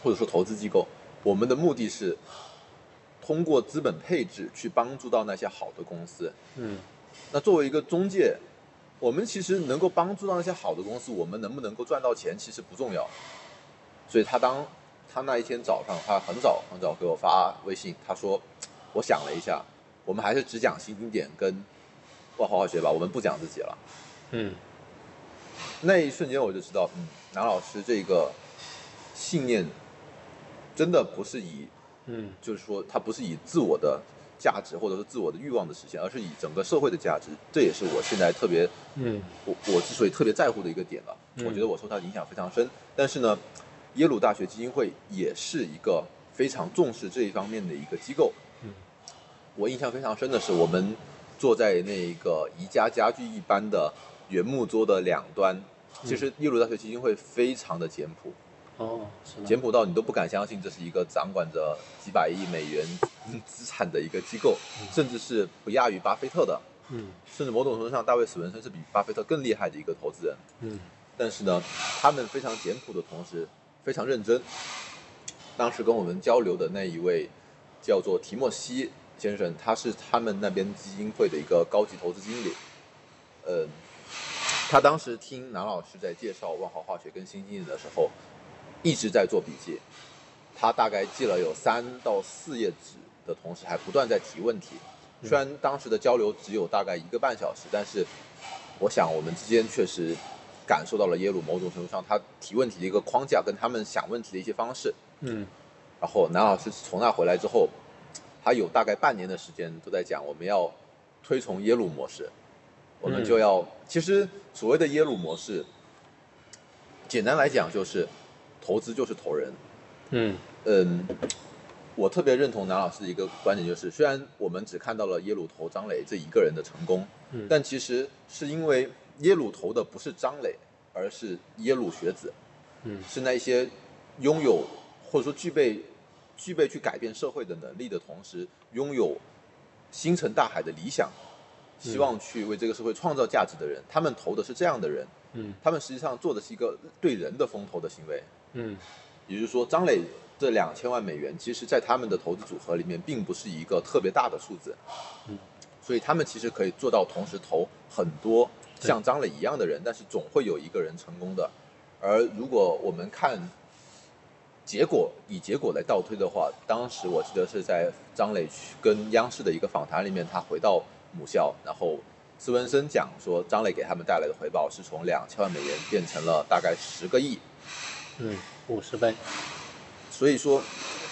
[SPEAKER 2] 或者说投资机构，我们的目的是通过资本配置去帮助到那些好的公司。
[SPEAKER 1] 嗯
[SPEAKER 2] 那作为一个中介，我们其实能够帮助到那些好的公司，我们能不能够赚到钱其实不重要。所以他当他那一天早上，他很早很早给我发微信，他说：“我想了一下，我们还是只讲新经典跟万华化学吧，我们不讲自己了。”
[SPEAKER 1] 嗯
[SPEAKER 2] 那一瞬间我就知道，嗯，南老师这个信念真的不是以，
[SPEAKER 1] 嗯
[SPEAKER 2] 就是说它不是以自我的价值或者是自我的欲望的实现，而是以整个社会的价值。这也是我现在特别
[SPEAKER 1] 嗯
[SPEAKER 2] 我我之所以特别在乎的一个点了。
[SPEAKER 1] 嗯
[SPEAKER 2] 我觉得我受他的影响非常深。但是呢，耶鲁大学基金会也是一个非常重视这一方面的一个机构。
[SPEAKER 1] 嗯，
[SPEAKER 2] 我印象非常深的是，我们坐在那个宜家家具一般的原木桌的两端。其实耶鲁大学基金会非常的简朴，
[SPEAKER 1] 哦，
[SPEAKER 2] 简朴到你都不敢相信这是一个掌管着几百亿美元资产的一个机构，甚至是不亚于巴菲特的。
[SPEAKER 1] 嗯
[SPEAKER 2] 甚至某种程度上，大卫·史文森是比巴菲特更厉害的一个投资人。
[SPEAKER 1] 嗯
[SPEAKER 2] 但是呢，他们非常简朴的同时非常认真。当时跟我们交流的那一位叫做提莫西先生，他是他们那边基金会的一个高级投资经理。呃，他当时听南老师在介绍万华化学跟新经典的时候，一直在做笔记。他大概记了有三到四页纸的同时，还不断在提问题。虽然当时的交流只有大概一个半小时，但是我想我们之间确实感受到了耶鲁某种程度上他提问题的一个框架，跟他们想问题的一些方式。
[SPEAKER 1] 嗯
[SPEAKER 2] 然后南老师从那回来之后，他有大概半年的时间都在讲我们要推崇耶鲁模式，我们就要、其实所谓的耶鲁模式，简单来讲就是投资就是投人。
[SPEAKER 1] 嗯。
[SPEAKER 2] 嗯，我特别认同南老师的一个观点，就是虽然我们只看到了耶鲁投张磊这一个人的成功，
[SPEAKER 1] 嗯。
[SPEAKER 2] 但其实是因为耶鲁投的不是张磊，而是耶鲁学子，
[SPEAKER 1] 嗯。
[SPEAKER 2] 是那些拥有或者说具备具备去改变社会的能力的同时，拥有星辰大海的理想，希望去为这个社会创造价值的人，他们投的是这样的人，
[SPEAKER 1] 嗯。
[SPEAKER 2] 他们实际上做的是一个对人的风投的行为，
[SPEAKER 1] 嗯
[SPEAKER 2] 也就是说，张磊这两千万美元，其实在他们的投资组合里面，并不是一个特别大的数字，
[SPEAKER 1] 嗯，
[SPEAKER 2] 所以他们其实可以做到同时投很多像张磊一样的人，但是总会有一个人成功的。而如果我们看结果，以结果来倒推的话，当时我记得是在张磊去跟央视的一个访谈里面，他回到母校，然后斯文森讲说，张磊给他们带来的回报是从两千万美元变成了大概十个亿。
[SPEAKER 1] 嗯，五十倍，
[SPEAKER 2] 所以说，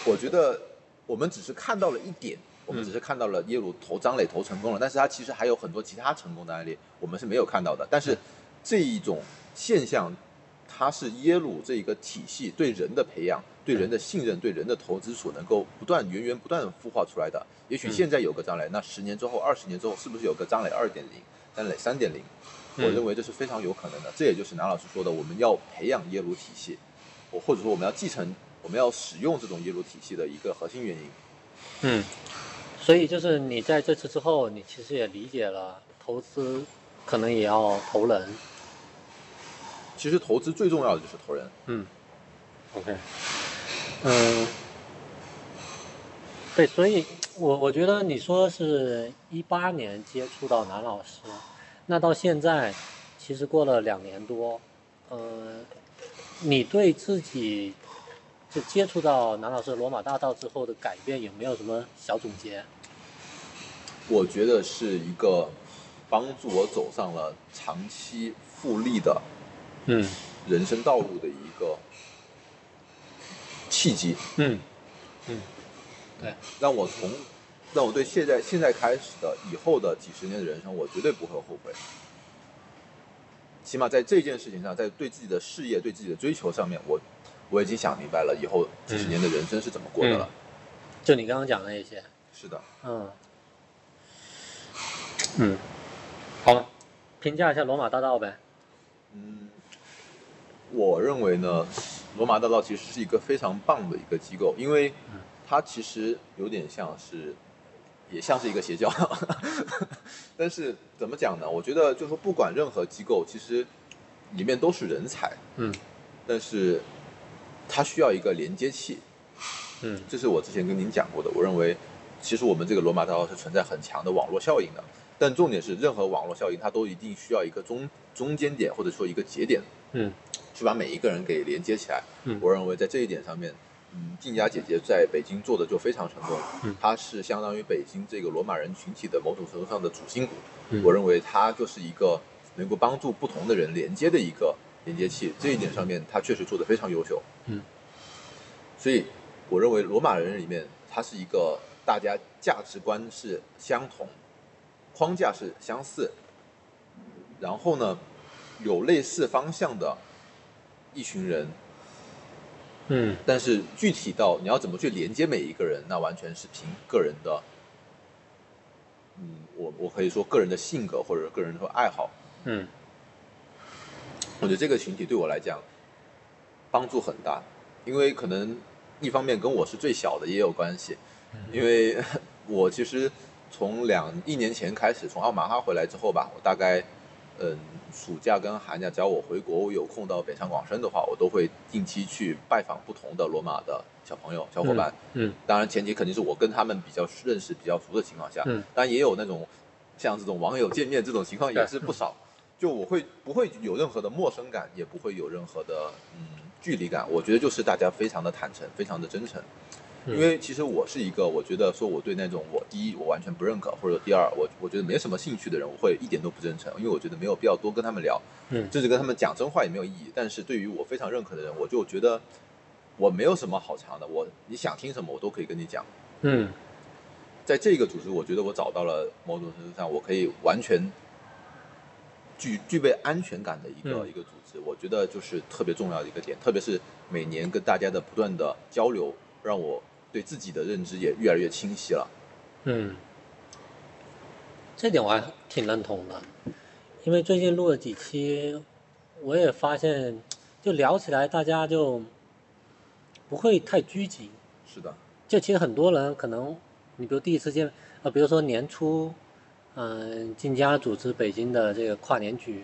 [SPEAKER 2] 我觉得我们只是看到了一点，我们
[SPEAKER 1] 嗯
[SPEAKER 2] 只是看到了耶鲁投张磊投成功了，但是他其实还有很多其他成功的案例，我们是没有看到的。但是这一种现象，它是耶鲁这一个体系对人的培养、对人的信任、对人的投资所能够不断源源不断的孵化出来的。也许
[SPEAKER 1] 嗯
[SPEAKER 2] 现在有个张磊，那十年之后、二十年之后，是不是有个张磊二点零、张磊三点零？我
[SPEAKER 1] 嗯
[SPEAKER 2] 认为这是非常有可能的。这也就是南老师说的，我们要培养耶鲁体系，我或者说我们要继承、我们要使用这种耶鲁体系的一个核心原因。
[SPEAKER 1] 嗯，所以就是你在这次之后，你其实也理解了投资可能也要投人，
[SPEAKER 2] 其实投资最重要的就是投人。
[SPEAKER 1] 嗯，OK，嗯，对，所以我我觉得你说是一八年接触到南老师，那到现在其实过了两年多，呃，你对自己就接触到南老师罗马大道之后的改变有没有什么小总结？
[SPEAKER 2] 我觉得是一个帮助我走上了长期复利的
[SPEAKER 1] 嗯
[SPEAKER 2] 人生道路的一个契机，
[SPEAKER 1] 嗯嗯，对，
[SPEAKER 2] 让我从让我对现在现在开始的以后的几十年的人生，我绝对不会后悔。起码在这件事情上，在对自己的事业、对自己的追求上面，我我已经想明白了，以后几十年的人生是怎么过的了。
[SPEAKER 1] 就你刚刚讲的那些，
[SPEAKER 2] 是的，
[SPEAKER 1] 嗯。嗯，好，评价一下罗马大道呗。
[SPEAKER 2] 嗯，我认为呢，罗马大道其实是一个非常棒的一个机构，因为
[SPEAKER 1] 嗯。
[SPEAKER 2] 它其实有点像是，也像是一个邪教，但是怎么讲呢？我觉得就是说，不管任何机构，其实里面都是人才，
[SPEAKER 1] 嗯
[SPEAKER 2] 但是它需要一个连接器，
[SPEAKER 1] 嗯
[SPEAKER 2] 这是我之前跟您讲过的。我认为，其实我们这个罗马大道是存在很强的网络效应的，但重点是，任何网络效应它都一定需要一个中中间点或者说一个节点，
[SPEAKER 1] 嗯
[SPEAKER 2] 去把每一个人给连接起来。
[SPEAKER 1] 嗯
[SPEAKER 2] 我认为在这一点上面，嗯，静佳姐姐在北京做的就非常成功。
[SPEAKER 1] 嗯
[SPEAKER 2] 她是相当于北京这个罗马人群体的某种程度上的主心骨。
[SPEAKER 1] 嗯
[SPEAKER 2] 我认为她就是一个能够帮助不同的人连接的一个连接器。这一点上面，她确实做的非常优秀。
[SPEAKER 1] 嗯，
[SPEAKER 2] 所以我认为罗马人里面，他是一个大家价值观是相同，框架是相似，然后呢，有类似方向的一群人，
[SPEAKER 1] 嗯。
[SPEAKER 2] 但是具体到你要怎么去连接每一个人，那完全是凭个人的，嗯，我我可以说个人的性格或者个人的爱好。
[SPEAKER 1] 嗯。
[SPEAKER 2] 我觉得这个群体对我来讲帮助很大，因为可能一方面跟我是最小的也有关系，因为 我其实从两一年前开始从奥马哈回来之后吧，我大概嗯暑假跟寒假，只要我回国，我有空到北上广深的话，我都会定期去拜访不同的罗马的小朋友、小伙伴。
[SPEAKER 1] 嗯
[SPEAKER 2] 当然前提肯定是我跟他们比较认识、比较熟的情况下，
[SPEAKER 1] 嗯
[SPEAKER 2] 当然也有那种像这种网友见面这种情况也是不少。就我会不会有任何的陌生感，也不会有任何的嗯距离感。我觉得就是大家非常的坦诚，非常的真诚。
[SPEAKER 1] 嗯
[SPEAKER 2] 因为其实我是一个，我觉得说我对那种我第一我完全不认可，或者第二我我觉得没什么兴趣的人，我会一点都不真诚，因为我觉得没有必要多跟他们聊，
[SPEAKER 1] 嗯
[SPEAKER 2] 甚至跟他们讲真话也没有意义。但是对于我非常认可的人，我就觉得我没有什么好藏的，我你想听什么我都可以跟你讲。
[SPEAKER 1] 嗯
[SPEAKER 2] 在这个组织，我觉得我找到了某种程度上，我可以完全具具备安全感的一个、
[SPEAKER 1] 嗯
[SPEAKER 2] 一个组织。我觉得就是特别重要的一个点，特别是每年跟大家的不断的交流，让我对自己的认知也越来越清晰了。
[SPEAKER 1] 嗯，这点我还挺认同的，因为最近录了几期，我也发现，就聊起来大家就不会太拘谨。
[SPEAKER 2] 是的，
[SPEAKER 1] 就其实很多人可能，你比如第一次见，呃，比如说年初，嗯、金家组织北京的这个跨年局，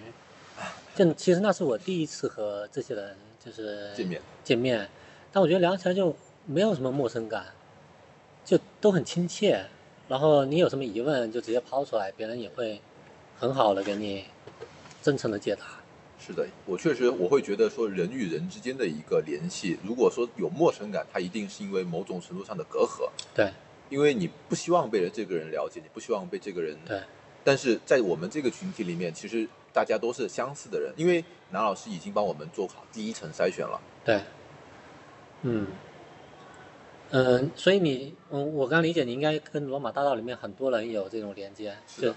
[SPEAKER 1] 就其实那是我第一次和这些人就是
[SPEAKER 2] 见面，
[SPEAKER 1] 见面，但我觉得聊起来就没有什么陌生感，就都很亲切。然后你有什么疑问就直接抛出来，别人也会很好的给你真诚的解答。
[SPEAKER 2] 是的，我确实我会觉得说人与人之间的一个联系，如果说有陌生感，它一定是因为某种程度上的隔阂，
[SPEAKER 1] 对
[SPEAKER 2] 因为你不希望被人这个人了解，你不希望被这个人。
[SPEAKER 1] 对，
[SPEAKER 2] 但是在我们这个群体里面，其实大家都是相似的人，因为南老师已经帮我们做好第一层筛选了。
[SPEAKER 1] 对，嗯，嗯，所以你，嗯，我刚理解你应该跟罗马大道里面很多人有这种连接，
[SPEAKER 2] 是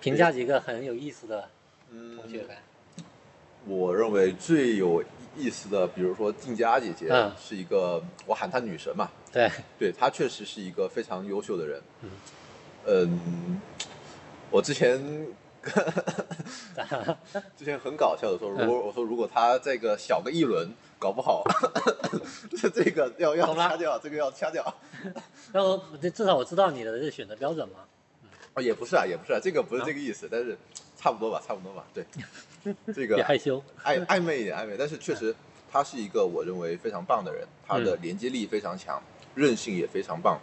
[SPEAKER 1] 评价几个很有意思的
[SPEAKER 2] 嗯
[SPEAKER 1] 同学呗。
[SPEAKER 2] 我认为最有意思的，比如说静佳姐姐，
[SPEAKER 1] 嗯
[SPEAKER 2] 是一个我喊她女神嘛，
[SPEAKER 1] 对，
[SPEAKER 2] 对她确实是一个非常优秀的人。
[SPEAKER 1] 嗯
[SPEAKER 2] 嗯，我之前 之前很搞笑的说，如
[SPEAKER 1] 嗯
[SPEAKER 2] 果我说如果他这个小个一轮，搞不好 这个要要掐掉，这个要掐掉。
[SPEAKER 1] 然后至少我知道你的这选择标准嘛。
[SPEAKER 2] 啊，也不是啊，也不是啊，这个不是这个意思，但是差不多吧，差不多吧，对，这个
[SPEAKER 1] 别害羞。
[SPEAKER 2] 暧暧昧一点暧昧，但是确实他是一个我认为非常棒的人，他的
[SPEAKER 1] 嗯
[SPEAKER 2] 连接力非常强，韧性也非常棒。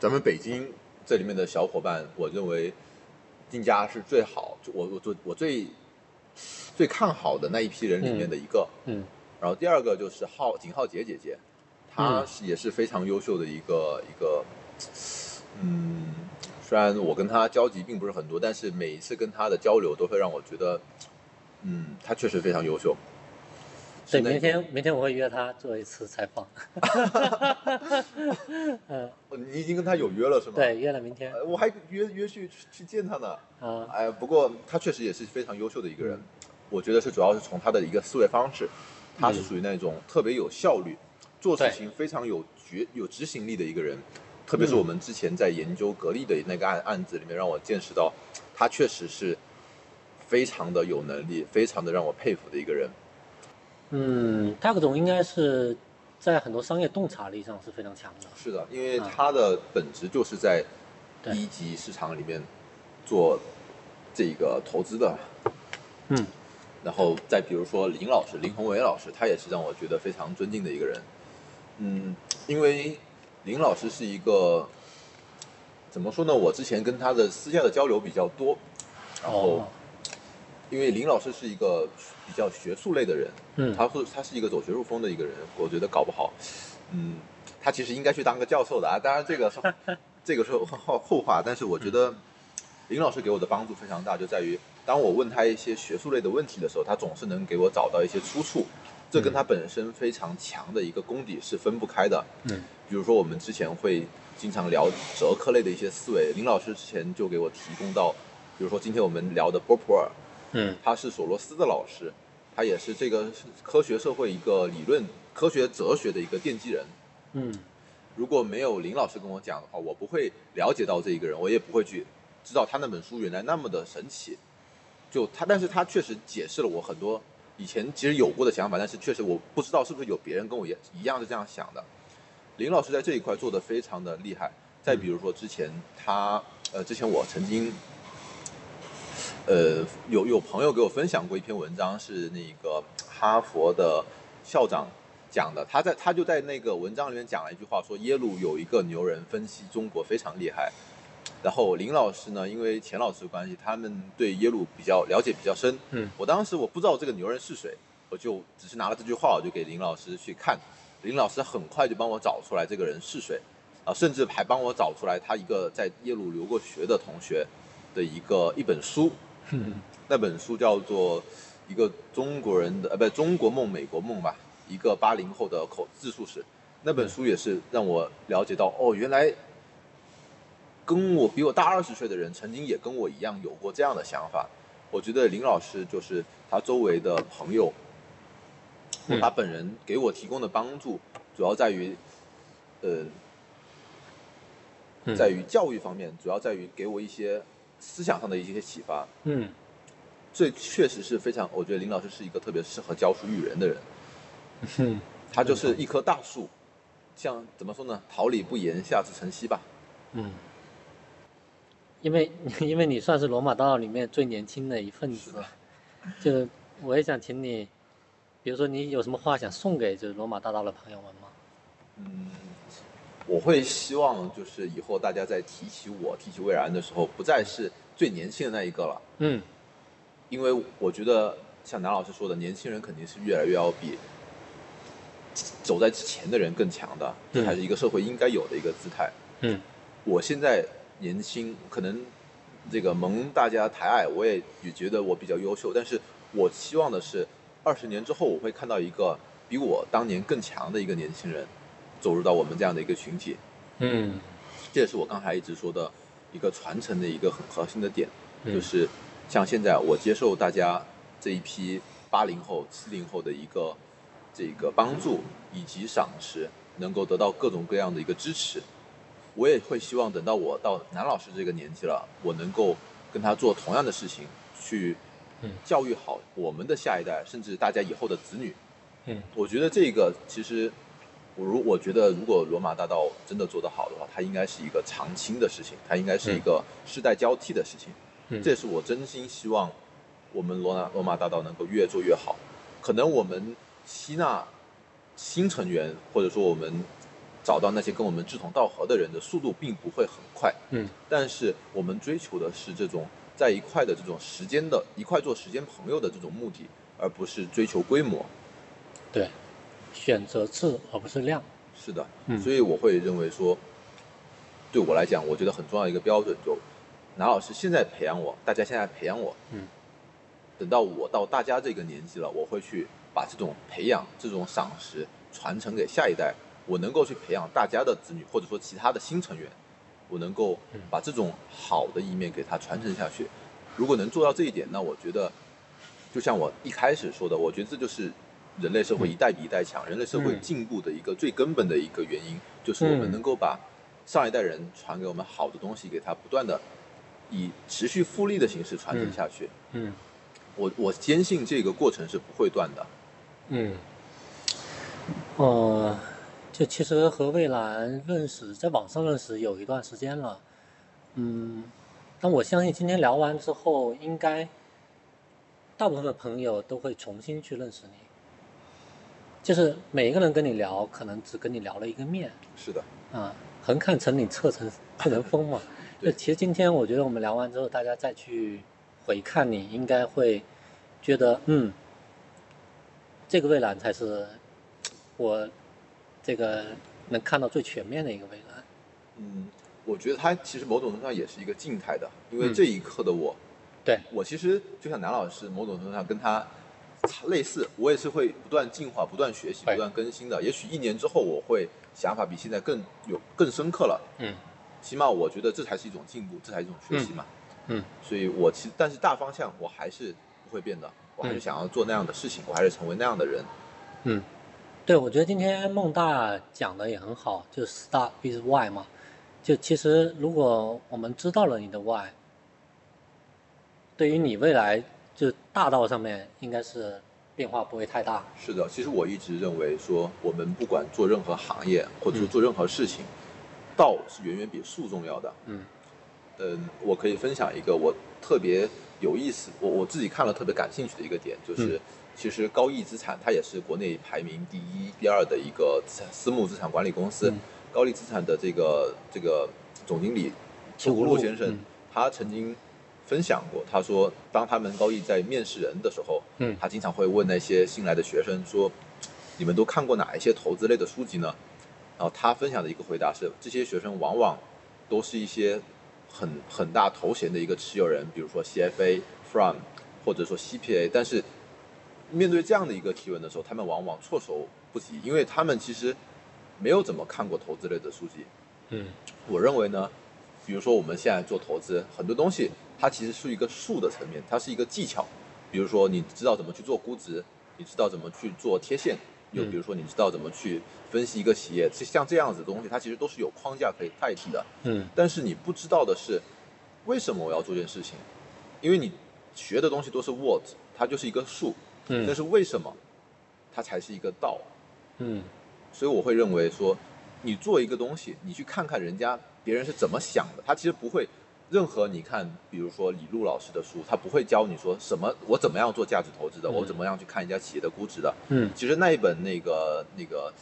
[SPEAKER 2] 咱们北京这里面的小伙伴，我认为丁家是最好，就我我最我最最看好的那一批人里面的一个。
[SPEAKER 1] 嗯
[SPEAKER 2] 然后第二个就是浩景浩杰姐姐，她
[SPEAKER 1] 嗯
[SPEAKER 2] 是也是非常优秀的一个一个，嗯，虽然我跟她交集并不是很多，但是每一次跟她的交流都会让我觉得，嗯，她确实非常优秀。
[SPEAKER 1] 对，明天明天我会约他做一次采访。嗯，
[SPEAKER 2] 哦你已经跟他有约了是吗？
[SPEAKER 1] 对，约了明天
[SPEAKER 2] 呃，我还约约去去见他呢。
[SPEAKER 1] 啊。
[SPEAKER 2] 哎，不过他确实也是非常优秀的一个人，我觉得是主要是从他的一个思维方式，他是
[SPEAKER 1] 嗯
[SPEAKER 2] 属于那种特别有效率，做事情非常有决有执行力的一个人。特别是
[SPEAKER 1] 嗯
[SPEAKER 2] 我们之前在研究格力的那个案案子里面，让我见识到，他确实是非常的有能力，非常的让我佩服的一个人。
[SPEAKER 1] 嗯，大个总应该是在很多商业洞察力上是非常强的。
[SPEAKER 2] 是的，因为
[SPEAKER 1] 啊
[SPEAKER 2] 他的本质就是在一级市场里面做这个投资的。
[SPEAKER 1] 嗯
[SPEAKER 2] 然后再比如说林老师，林宏伟老师，他也是让我觉得非常尊敬的一个人。嗯，因为林老师是一个怎么说呢？我之前跟他的私下的交流比较多，然后
[SPEAKER 1] 哦，
[SPEAKER 2] 因为林老师是一个比较学术类的人，
[SPEAKER 1] 嗯，
[SPEAKER 2] 他是他是一个走学术风的一个人，我觉得搞不好，嗯，他其实应该去当个教授的啊。当然这个是 这个是后后话，但是我觉得林老师给我的帮助非常大，就在于当我问他一些学术类的问题的时候，他总是能给我找到一些出处，这跟他本身非常强的一个功底是分不开的。
[SPEAKER 1] 嗯
[SPEAKER 2] 比如说我们之前会经常聊哲科类的一些思维，林老师之前就给我提供到，比如说今天我们聊的波普尔，
[SPEAKER 1] 嗯
[SPEAKER 2] 他是索罗斯的老师，他也是这个科学社会一个理论、科学哲学的一个奠基人。
[SPEAKER 1] 嗯
[SPEAKER 2] 如果没有林老师跟我讲的话，我不会了解到这一个人，我也不会去知道他那本书原来那么的神奇。就他，但是他确实解释了我很多以前其实有过的想法，但是确实我不知道是不是有别人跟我也一样是这样想的。林老师在这一块做的非常的厉害。再比如说之前他，呃，之前我曾经，呃，有有朋友给我分享过一篇文章，是那个哈佛的校长讲的。他在他就在那个文章里面讲了一句话，说耶鲁有一个牛人分析中国非常厉害。然后林老师呢，因为钱老师的关系，他们对耶鲁比较了解比较深。
[SPEAKER 1] 嗯
[SPEAKER 2] 我当时我不知道这个牛人是谁，我就只是拿了这句话，我就给林老师去看。林老师很快就帮我找出来这个人是谁，啊，甚至还帮我找出来他一个在耶鲁留过学的同学的一个一本书，
[SPEAKER 1] 嗯
[SPEAKER 2] 那本书叫做一个中国人的呃，不，中国梦、美国梦吧，一个八零后的口自述史。那本书也是让我了解到，哦，原来跟我比我大二十岁的人，曾经也跟我一样有过这样的想法。我觉得林老师就是他周围的朋友，
[SPEAKER 1] 嗯
[SPEAKER 2] 他本人给我提供的帮助，主要在于，呃，
[SPEAKER 1] 嗯
[SPEAKER 2] 在于教育方面，主要在于给我一些思想上的一些启发。
[SPEAKER 1] 嗯
[SPEAKER 2] 这确实是非常，我觉得林老师是一个特别适合教书育人的人。
[SPEAKER 1] 嗯
[SPEAKER 2] 他就是一棵大树，像怎么说呢？桃李不言，下自成蹊吧。
[SPEAKER 1] 嗯，因为因为你算是罗马道里面最年轻的一份子
[SPEAKER 2] 是，
[SPEAKER 1] 就是我也想请你，比如说你有什么话想送给就是罗马大道的朋友们吗？
[SPEAKER 2] 嗯，我会希望就是以后大家在提起我、提起魏然的时候，不再是最年轻的那一个了，
[SPEAKER 1] 嗯。
[SPEAKER 2] 因为我觉得像南老师说的，年轻人肯定是越来越要比走在之前的人更强的，这才是一个社会应该有的一个姿态。
[SPEAKER 1] 嗯。
[SPEAKER 2] 我现在年轻，可能这个蒙大家抬爱，我也也觉得我比较优秀，但是我希望的是，二十年之后我会看到一个比我当年更强的一个年轻人走入到我们这样的一个群体，
[SPEAKER 1] 嗯
[SPEAKER 2] 这也是我刚才一直说的一个传承的一个很核心的点，
[SPEAKER 1] 嗯
[SPEAKER 2] 就是像现在我接受大家这一批八零后、七零后的一个这个帮助以及赏识，能够得到各种各样的一个支持。我也会希望等到我到男老师这个年纪了，我能够跟他做同样的事情，去
[SPEAKER 1] 嗯
[SPEAKER 2] 教育好我们的下一代，甚至大家以后的子女。
[SPEAKER 1] 嗯
[SPEAKER 2] 我觉得这个其实，我如我觉得如果罗马大道真的做得好的话，它应该是一个长青的事情，它应该是一个世代交替的事情。
[SPEAKER 1] 嗯，
[SPEAKER 2] 这也是我真心希望我们罗马罗马大道能够越做越好。可能我们吸纳新成员，或者说我们找到那些跟我们志同道合的人的速度并不会很快，
[SPEAKER 1] 嗯
[SPEAKER 2] 但是我们追求的是这种在一块的这种时间的一块做时间朋友的这种目的，而不是追求规模。
[SPEAKER 1] 对，选择质而不是量。
[SPEAKER 2] 是的，
[SPEAKER 1] 嗯
[SPEAKER 2] 所以我会认为说，对我来讲，我觉得很重要的一个标准就，南老师现在培养我，大家现在培养我，
[SPEAKER 1] 嗯，
[SPEAKER 2] 等到我到大家这个年纪了，我会去把这种培养、这种赏识传承给下一代，我能够去培养大家的子女，或者说其他的新成员，我能够
[SPEAKER 1] 嗯
[SPEAKER 2] 把这种好的一面给他传承下去。如果能做到这一点，那我觉得，就像我一开始说的，我觉得这就是人类社会一代比一代强，人类社会
[SPEAKER 1] 嗯。
[SPEAKER 2] 进步的一个最根本的一个原因，就是我们
[SPEAKER 1] 嗯
[SPEAKER 2] 能够把上一代人传给我们好的东西，给他不断的以持续复利的形式传承下去。
[SPEAKER 1] 嗯。
[SPEAKER 2] 我我坚信这个过程是不会断的。
[SPEAKER 1] 嗯，呃，就其实和蔚蓝认识，在网上认识有一段时间了，嗯，但我相信今天聊完之后，应该大部分的朋友都会重新去认识你。就是每一个人跟你聊，可能只跟你聊了一个面
[SPEAKER 2] 是的，
[SPEAKER 1] 啊，横看成岭侧成 侧成峰嘛。
[SPEAKER 2] 对
[SPEAKER 1] 就其实今天我觉得我们聊完之后，大家再去回看你，应该会觉得，嗯，这个蔚蓝才是我这个能看到最全面的一个蔚蓝。
[SPEAKER 2] 嗯，我觉得它其实某种程度上也是一个静态的，因为
[SPEAKER 1] 嗯
[SPEAKER 2] 这一刻的我，
[SPEAKER 1] 对，
[SPEAKER 2] 我其实就像南老师，某种程度上跟他类似，我也是会不断进化、不断学习、不断更新的。也许一年之后，我会想法比现在更有更深刻了。
[SPEAKER 1] 嗯
[SPEAKER 2] 起码我觉得这才是一种进步，这才是一种学习嘛。
[SPEAKER 1] 嗯
[SPEAKER 2] 所以我其实，但是大方向我还是不会变的，我还是
[SPEAKER 1] 嗯
[SPEAKER 2] 想要做那样的事情，我还是成为那样的人。
[SPEAKER 1] 嗯，对，我觉得今天孟大讲的也很好，就是 start with why 嘛。就其实如果我们知道了你的 why，对于你未来就大道上面应该是变化不会太大。
[SPEAKER 2] 是的，其实我一直认为说，我们不管做任何行业，或者说
[SPEAKER 1] 嗯
[SPEAKER 2] 做任何事情，道是远远比术重要的。
[SPEAKER 1] 嗯
[SPEAKER 2] 嗯，我可以分享一个我特别有意思，我我自己看了特别感兴趣的一个点，就是、
[SPEAKER 1] 嗯
[SPEAKER 2] 其实高毅资产它也是国内排名第一、第二的一个资产私募资产管理公司。
[SPEAKER 1] 嗯
[SPEAKER 2] 高力资产的这个这个总经理邱
[SPEAKER 1] 邱路
[SPEAKER 2] 路先生，
[SPEAKER 1] 嗯
[SPEAKER 2] 他曾经分享过，他说，当他们高毅在面试人的时候，
[SPEAKER 1] 嗯
[SPEAKER 2] 他经常会问那些新来的学生说：“你们都看过哪一些投资类的书籍呢？”然后他分享的一个回答是：这些学生往往都是一些很很大头衔的一个持有人，比如说 CFA、From 或者说 CPA，但是面对这样的一个提问的时候，他们往往措手不及，因为他们其实没有怎么看过投资类的书籍。
[SPEAKER 1] 嗯
[SPEAKER 2] 我认为呢，比如说我们现在做投资，很多东西它其实是一个术的层面，它是一个技巧。比如说你知道怎么去做估值，你知道怎么去做贴现，又
[SPEAKER 1] 嗯
[SPEAKER 2] 比如说你知道怎么去分析一个企业，像这样子的东西，它其实都是有框架可以代替的。
[SPEAKER 1] 嗯
[SPEAKER 2] 但是你不知道的是，为什么我要做这件事情？因为你学的东西都是 what，它就是一个术，但
[SPEAKER 1] 嗯
[SPEAKER 2] 是为什么它才是一个道？
[SPEAKER 1] 嗯
[SPEAKER 2] 所以我会认为说，你做一个东西，你去看看人家别人是怎么想的，他其实不会任何你看，比如说李璐老师的书，他不会教你说什么我怎么样做价值投资的，
[SPEAKER 1] 嗯
[SPEAKER 2] 我怎么样去看一家企业的估值的。
[SPEAKER 1] 嗯
[SPEAKER 2] 其实那一本那个那个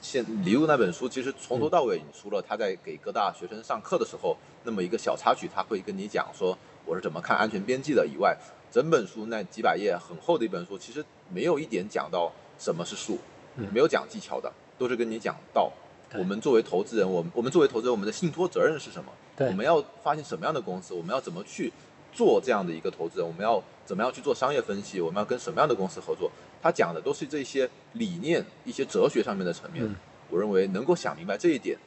[SPEAKER 2] 现李路那本书，其实从头到尾，除了他在给各大学生上课的时候那么一个小插曲，他会跟你讲说我是怎么看安全边际的以外，整本书那几百页很厚的一本书，其实没有一点讲到什么是数，
[SPEAKER 1] 嗯
[SPEAKER 2] 没有讲技巧的，都是跟你讲到我们作为投资人，我们我们作为投资人，我们的信托责任是什么？
[SPEAKER 1] 对
[SPEAKER 2] 我们要发现什么样的公司，我们要怎么去做这样的一个投资人，我们要怎么样去做商业分析，我们要跟什么样的公司合作？他讲的都是这些理念、一些哲学上面的层面。
[SPEAKER 1] 嗯
[SPEAKER 2] 我认为能够想明白这一点，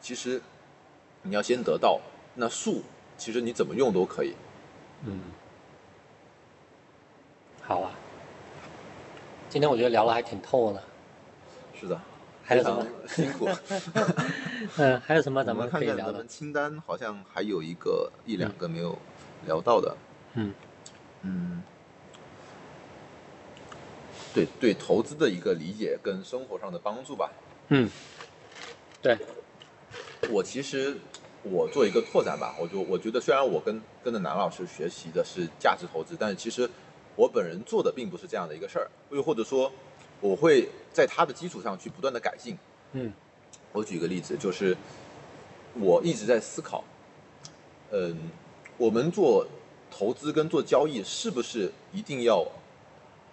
[SPEAKER 2] 其实你要先得到那术，其实你怎么用都可以。
[SPEAKER 1] 嗯，好啊。今天我觉得聊的还挺透的，
[SPEAKER 2] 是的，
[SPEAKER 1] 还有什么？嗯，还有什么
[SPEAKER 2] 我
[SPEAKER 1] 咱
[SPEAKER 2] 们看看咱？们清单，好像还有一个一两个没有聊到的。
[SPEAKER 1] 嗯
[SPEAKER 2] 嗯，对对，投资的一个理解跟生活上的帮助吧。
[SPEAKER 1] 嗯，对，
[SPEAKER 2] 我其实我做一个拓展吧，我就我觉得虽然我跟跟着南老师学习的是价值投资，但是其实我本人做的并不是这样的一个事儿，又或者说我会在它的基础上去不断的改进。
[SPEAKER 1] 嗯
[SPEAKER 2] 我举个例子，就是我一直在思考，嗯，我们做投资跟做交易是不是一定要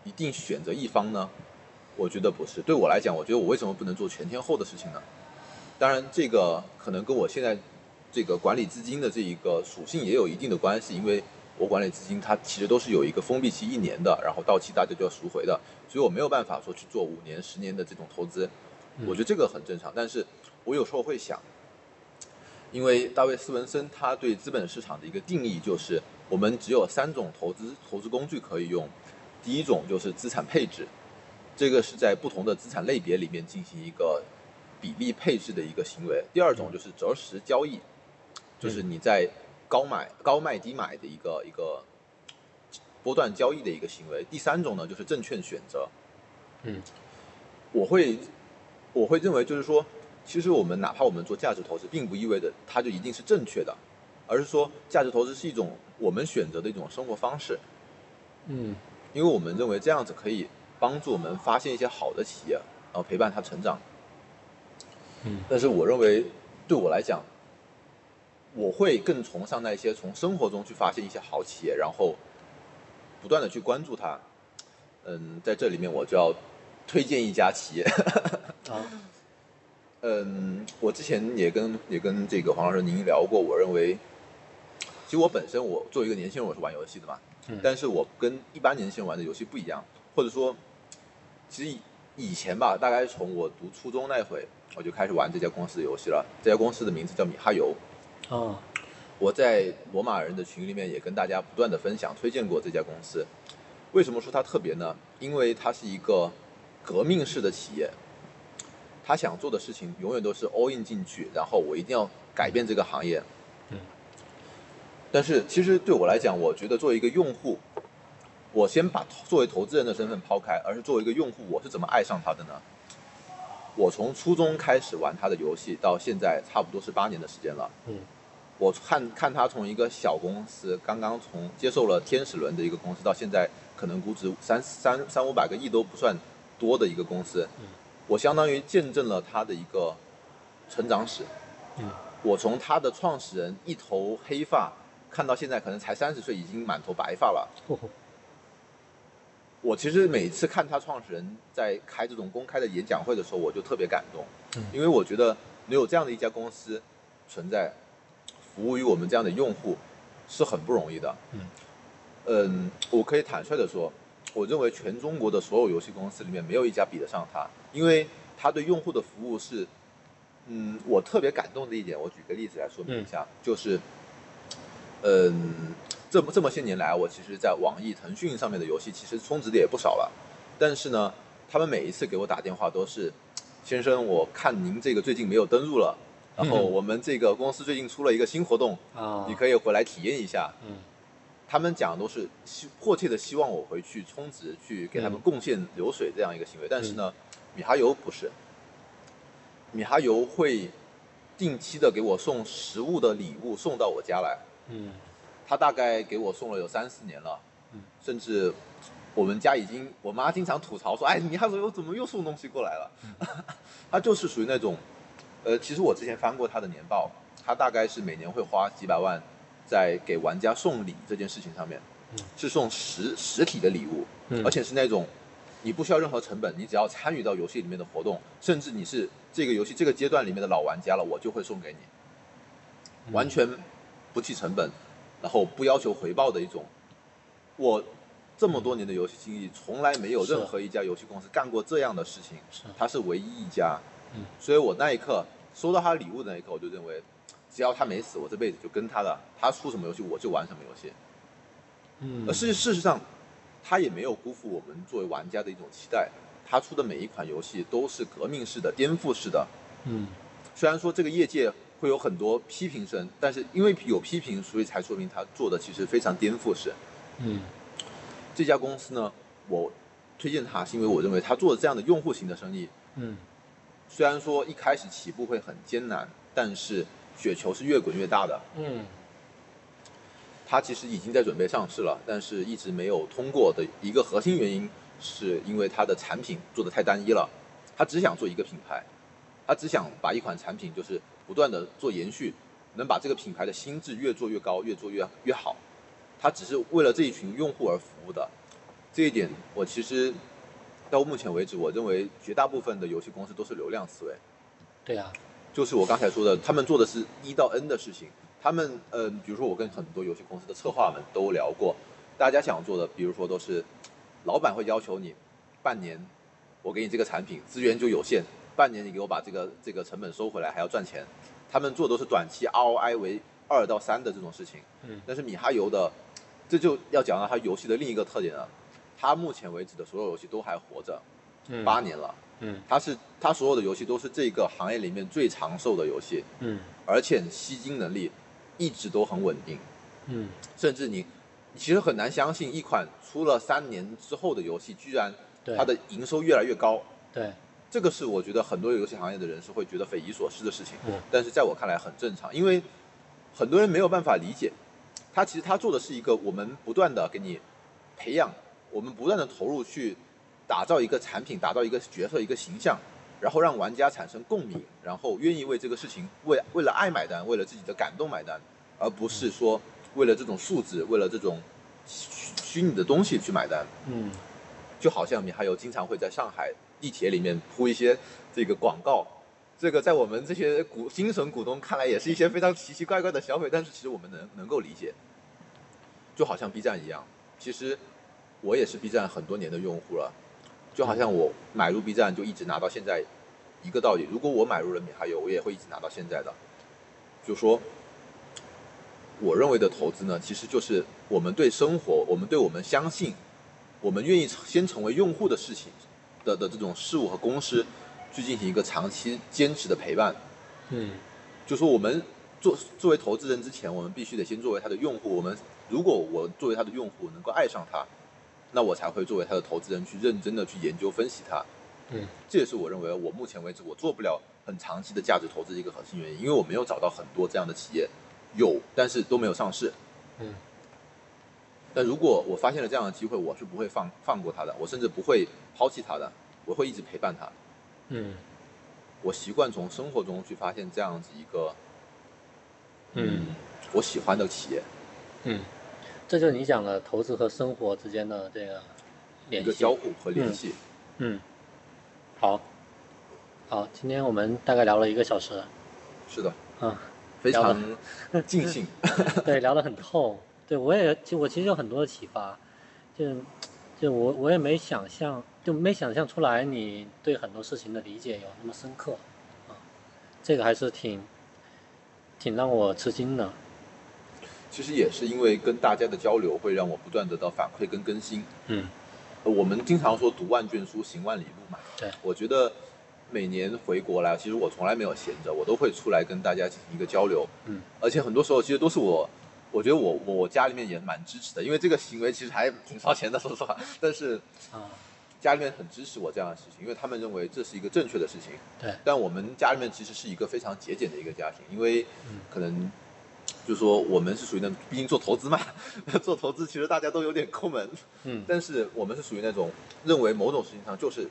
[SPEAKER 2] 一定选择一方呢？我觉得不是。对我来讲，我觉得我为什么不能做全天候的事情呢？当然，这个可能跟我现在这个管理资金的这一个属性也有一定的关系，因为我管理资金它其实都是有一个封闭期一年的，然后到期大家就要赎回的，所以我没有办法说去做五年、十年的这种投资。我觉得这个很正常，但是我有时候会想，因为大卫·斯文森他对资本市场的一个定义就是，我们只有三种投资投资工具可以用，第一种就是资产配置，这个是在不同的资产类别里面进行一个比例配置的一个行为；第二种就是择时交易，就是你在高买高卖低买的一个一个波段交易的一个行为；第三种呢就是证券选择。
[SPEAKER 1] 嗯。
[SPEAKER 2] 我会我会认为就是说，其实我们哪怕我们做价值投资，并不意味着它就一定是正确的，而是说价值投资是一种我们选择的一种生活方式，
[SPEAKER 1] 嗯。
[SPEAKER 2] 因为我们认为这样子可以帮助我们发现一些好的企业，然后陪伴它成长。
[SPEAKER 1] 嗯。
[SPEAKER 2] 但是我认为对我来讲，我会更崇尚那些从生活中去发现一些好企业，然后不断的去关注它。嗯，在这里面我就要推荐一家企业。
[SPEAKER 1] 啊
[SPEAKER 2] 嗯，我之前也跟也跟这个黄老师您聊过，我认为，其实我本身我作为一个年轻人，我是玩游戏的嘛，
[SPEAKER 1] 嗯
[SPEAKER 2] 但是我跟一般年轻人玩的游戏不一样，或者说，其实以以前吧，大概从我读初中那会，我就开始玩这家公司的游戏了。这家公司的名字叫米哈游，
[SPEAKER 1] 哦
[SPEAKER 2] 我在罗马人的群里面也跟大家不断的分享推荐过这家公司。为什么说它特别呢？因为它是一个革命式的企业，他想做的事情永远都是 all in 进去，然后我一定要改变这个行业。
[SPEAKER 1] 嗯。
[SPEAKER 2] 但是其实对我来讲，我觉得作为一个用户，我先把作为投资人的身份抛开，而是作为一个用户，我是怎么爱上它的呢？我从初中开始玩他的游戏，到现在差不多是八年的时间了。
[SPEAKER 1] 嗯
[SPEAKER 2] 我看看他从一个小公司，刚刚从接受了天使轮的一个公司，到现在可能估值三三三五百个亿都不算多的一个公司，
[SPEAKER 1] 嗯
[SPEAKER 2] 我相当于见证了他的一个成长史。
[SPEAKER 1] 嗯
[SPEAKER 2] 我从他的创始人一头黑发看到现在可能才三十岁，已经满头白发了。我其实每次看他创始人在开这种公开的演讲会的时候，我就特别感动，
[SPEAKER 1] 嗯
[SPEAKER 2] 因为我觉得能有这样的一家公司存在，服务于我们这样的用户，是很不容易的。
[SPEAKER 1] 嗯
[SPEAKER 2] 嗯，我可以坦率的说，我认为全中国的所有游戏公司里面没有一家比得上它，因为它对用户的服务是，嗯，我特别感动的一点。我举个例子来说明一下，就是，嗯，这么这么些年来，我其实在网易、腾讯上面的游戏其实充值的也不少了，但是呢，他们每一次给我打电话都是，先生，我看您这个最近没有登录了。然后
[SPEAKER 1] 嗯
[SPEAKER 2] 我们这个公司最近出了一个新活动，
[SPEAKER 1] 啊，
[SPEAKER 2] 你可以回来体验一下。
[SPEAKER 1] 嗯
[SPEAKER 2] 他们讲的都是希迫切的希望我回去充值，去给他们
[SPEAKER 1] 嗯
[SPEAKER 2] 贡献流水这样一个行为。但是呢，米哈游不是，米哈游会定期的给我送实物的礼物送到我家来。
[SPEAKER 1] 嗯
[SPEAKER 2] 他大概给我送了有三四年了，
[SPEAKER 1] 嗯。
[SPEAKER 2] 甚至我们家已经，我妈经常吐槽说，哎，你还又怎么又送东西过来了？他就是属于那种，呃，其实我之前翻过他的年报，他大概是每年会花几百万在给玩家送礼这件事情上面，
[SPEAKER 1] 嗯。
[SPEAKER 2] 是送实实体的礼物，
[SPEAKER 1] 嗯，
[SPEAKER 2] 而且是那种你不需要任何成本，你只要参与到游戏里面的活动，甚至你是这个游戏这个阶段里面的老玩家了，我就会送给你，
[SPEAKER 1] 嗯。
[SPEAKER 2] 完全不计成本，然后不要求回报的一种。我这么多年的游戏经历，从来没有任何一家游戏公司干过这样的事情，
[SPEAKER 1] 是
[SPEAKER 2] 他是唯一一家。
[SPEAKER 1] 嗯，
[SPEAKER 2] 所以我那一刻收到他礼物的那一刻，我就认为，只要他没死，我这辈子就跟他的，他出什么游戏我就玩什么游戏。
[SPEAKER 1] 嗯
[SPEAKER 2] 而事事实上，他也没有辜负我们作为玩家的一种期待。他出的每一款游戏都是革命式的、颠覆式的。
[SPEAKER 1] 嗯
[SPEAKER 2] 虽然说这个业界会有很多批评声，但是因为有批评，所以才说明他做的其实非常颠覆式。
[SPEAKER 1] 嗯
[SPEAKER 2] 这家公司呢，我推荐它是因为我认为他做的这样的用户型的生意，
[SPEAKER 1] 嗯
[SPEAKER 2] 虽然说一开始起步会很艰难，但是雪球是越滚越大的。
[SPEAKER 1] 嗯
[SPEAKER 2] 它其实已经在准备上市了，但是一直没有通过的一个核心原因，是因为他的产品做的太单一了。他只想做一个品牌，他只想把一款产品就是不断的做延续，能把这个品牌的心智越做越高，越做越越好。它只是为了这一群用户而服务的。这一点，我其实到目前为止，我认为绝大部分的游戏公司都是流量思维。
[SPEAKER 1] 对啊、
[SPEAKER 2] 就是我刚才说的，他们做的是一到 N 的事情。他们，嗯、比如说我跟很多游戏公司的策划们都聊过，大家想做的，比如说都是，老板会要求你，半年，我给你这个产品，资源就有限，半年你给我把这个这个成本收回来，还要赚钱。他们做的都是短期 ROI 为二到三的这种事情。
[SPEAKER 1] 嗯。
[SPEAKER 2] 但是米哈游的，这就要讲到它游戏的另一个特点了，它目前为止的所有游戏都还活着，
[SPEAKER 1] 嗯。
[SPEAKER 2] 八年了。
[SPEAKER 1] 嗯。
[SPEAKER 2] 它是它所有的游戏都是这个行业里面最长寿的游戏，
[SPEAKER 1] 嗯。
[SPEAKER 2] 而且吸金能力一直都很稳定，
[SPEAKER 1] 嗯。
[SPEAKER 2] 甚至你你其实很难相信一款出了三年之后的游戏，居然
[SPEAKER 1] 对。
[SPEAKER 2] 它的营收越来越高，
[SPEAKER 1] 对
[SPEAKER 2] 这个是我觉得很多游戏行业的人是会觉得匪夷所思的事情，
[SPEAKER 1] 嗯。
[SPEAKER 2] 但是在我看来很正常，因为很多人没有办法理解，他其实他做的是一个我们不断的给你培养，我们不断的投入去打造一个产品，打造一个角色一个形象，然后让玩家产生共鸣，然后愿意为这个事情为为了爱买单，为了自己的感动买单，而不是说为了这种数字，为了这种虚虚拟的东西去买单。
[SPEAKER 1] 嗯。
[SPEAKER 2] 就好像你还有经常会在上海地铁里面铺一些这个广告，这个在我们这些股精神股东看来也是一些非常奇奇怪怪的消费，但是其实我们能能够理解，就好像 B 站一样，其实我也是 B 站很多年的用户了，就好像我买入 B 站就一直拿到现在，一个道理，如果我买入了米哈游，我也会一直拿到现在的，就说。我认为的投资呢，其实就是我们对生活，我们对我们相信，我们愿意先成为用户的事情的的这种事物和公司，去进行一个长期坚持的陪伴。
[SPEAKER 1] 嗯
[SPEAKER 2] 就说我们做作为投资人之前，我们必须得先作为他的用户。我们如果我作为他的用户能够爱上他，那我才会作为他的投资人去认真的去研究分析他。
[SPEAKER 1] 嗯
[SPEAKER 2] 这也是我认为我目前为止我做不了很长期的价值投资的一个核心原因，因为我没有找到很多这样的企业，有但是都没有上市。
[SPEAKER 1] 嗯
[SPEAKER 2] 但如果我发现了这样的机会，我是不会放放过他的，我甚至不会抛弃他的，我会一直陪伴他。
[SPEAKER 1] 嗯
[SPEAKER 2] 我习惯从生活中去发现这样子一个
[SPEAKER 1] 嗯
[SPEAKER 2] 我喜欢的企业，
[SPEAKER 1] 嗯，这就是你讲的投资和生活之间的这个
[SPEAKER 2] 一
[SPEAKER 1] 联系。
[SPEAKER 2] 个交互和联系。
[SPEAKER 1] 嗯，好，好，今天我们大概聊了一个小时，
[SPEAKER 2] 是的，
[SPEAKER 1] 嗯，
[SPEAKER 2] 非常尽兴。
[SPEAKER 1] 对，聊得很透。对我也，其实我其实有很多的启发，就就我我也没想象，就没想象出来你对很多事情的理解有那么深刻，啊，这个还是挺挺让我吃惊的。
[SPEAKER 2] 其实也是因为跟大家的交流，会让我不断得到反馈跟更新。
[SPEAKER 1] 嗯
[SPEAKER 2] 呃我们经常说读万卷书，行万里路嘛。
[SPEAKER 1] 对
[SPEAKER 2] 我觉得每年回国来，其实我从来没有闲着，我都会出来跟大家进行一个交流。
[SPEAKER 1] 嗯
[SPEAKER 2] 而且很多时候其实都是我，我觉得我我我家里面也蛮支持的，因为这个行为其实还挺烧钱的，说实话。但是
[SPEAKER 1] 啊，
[SPEAKER 2] 家里面很支持我这样的事情，因为他们认为这是一个正确的事情。
[SPEAKER 1] 对，
[SPEAKER 2] 但我们家里面其实是一个非常节俭的一个家庭，因为
[SPEAKER 1] 嗯
[SPEAKER 2] 可能就是说我们是属于那种，毕竟做投资嘛，做投资其实大家都有点抠门，
[SPEAKER 1] 嗯
[SPEAKER 2] 但是我们是属于那种认为某种事情上就是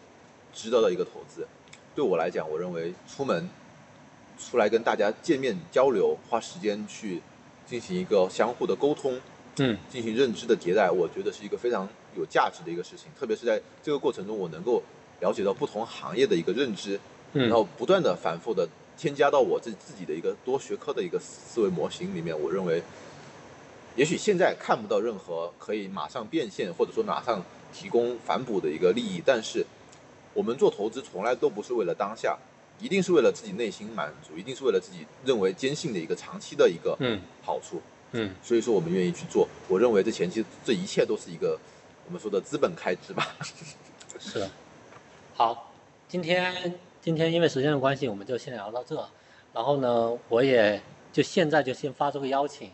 [SPEAKER 2] 值得的一个投资。对我来讲，我认为出门出来跟大家见面交流，花时间去进行一个相互的沟通，
[SPEAKER 1] 嗯
[SPEAKER 2] 进行认知的迭代，我觉得是一个非常有价值的一个事情。特别是在这个过程中，我能够了解到不同行业的一个认知，
[SPEAKER 1] 嗯
[SPEAKER 2] 然后不断的反复的添加到我自自己的一个多学科的一个思维模型里面。我认为，也许现在看不到任何可以马上变现或者说马上提供反哺的一个利益，但是我们做投资从来都不是为了当下，一定是为了自己内心满足，一定是为了自己认为坚信的一个长期的一个
[SPEAKER 1] 嗯
[SPEAKER 2] 好处。
[SPEAKER 1] 嗯
[SPEAKER 2] 所以说我们愿意去做。我认为这前期这一切都是一个我们说的资本开支吧。
[SPEAKER 1] 是的。好，今天今天因为时间的关系，我们就先聊到这。然后呢，我也就现在就先发出个邀请，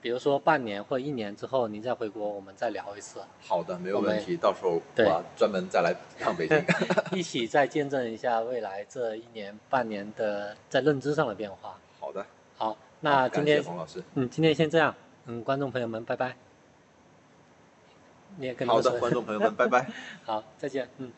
[SPEAKER 1] 比如说半年或一年之后您再回国，我们再聊一次，
[SPEAKER 2] 好的，没有问题。到时候
[SPEAKER 1] 对
[SPEAKER 2] 我专门再来趟北京。
[SPEAKER 1] 一起再见证一下未来这一年半年的在认知上的变化。
[SPEAKER 2] 好的，
[SPEAKER 1] 好，那今天
[SPEAKER 2] 冯老师。
[SPEAKER 1] 嗯，今天先这样，嗯，观众朋友们，拜拜。你也跟
[SPEAKER 2] 好的，观众朋友们，拜拜。
[SPEAKER 1] 好，再见，嗯。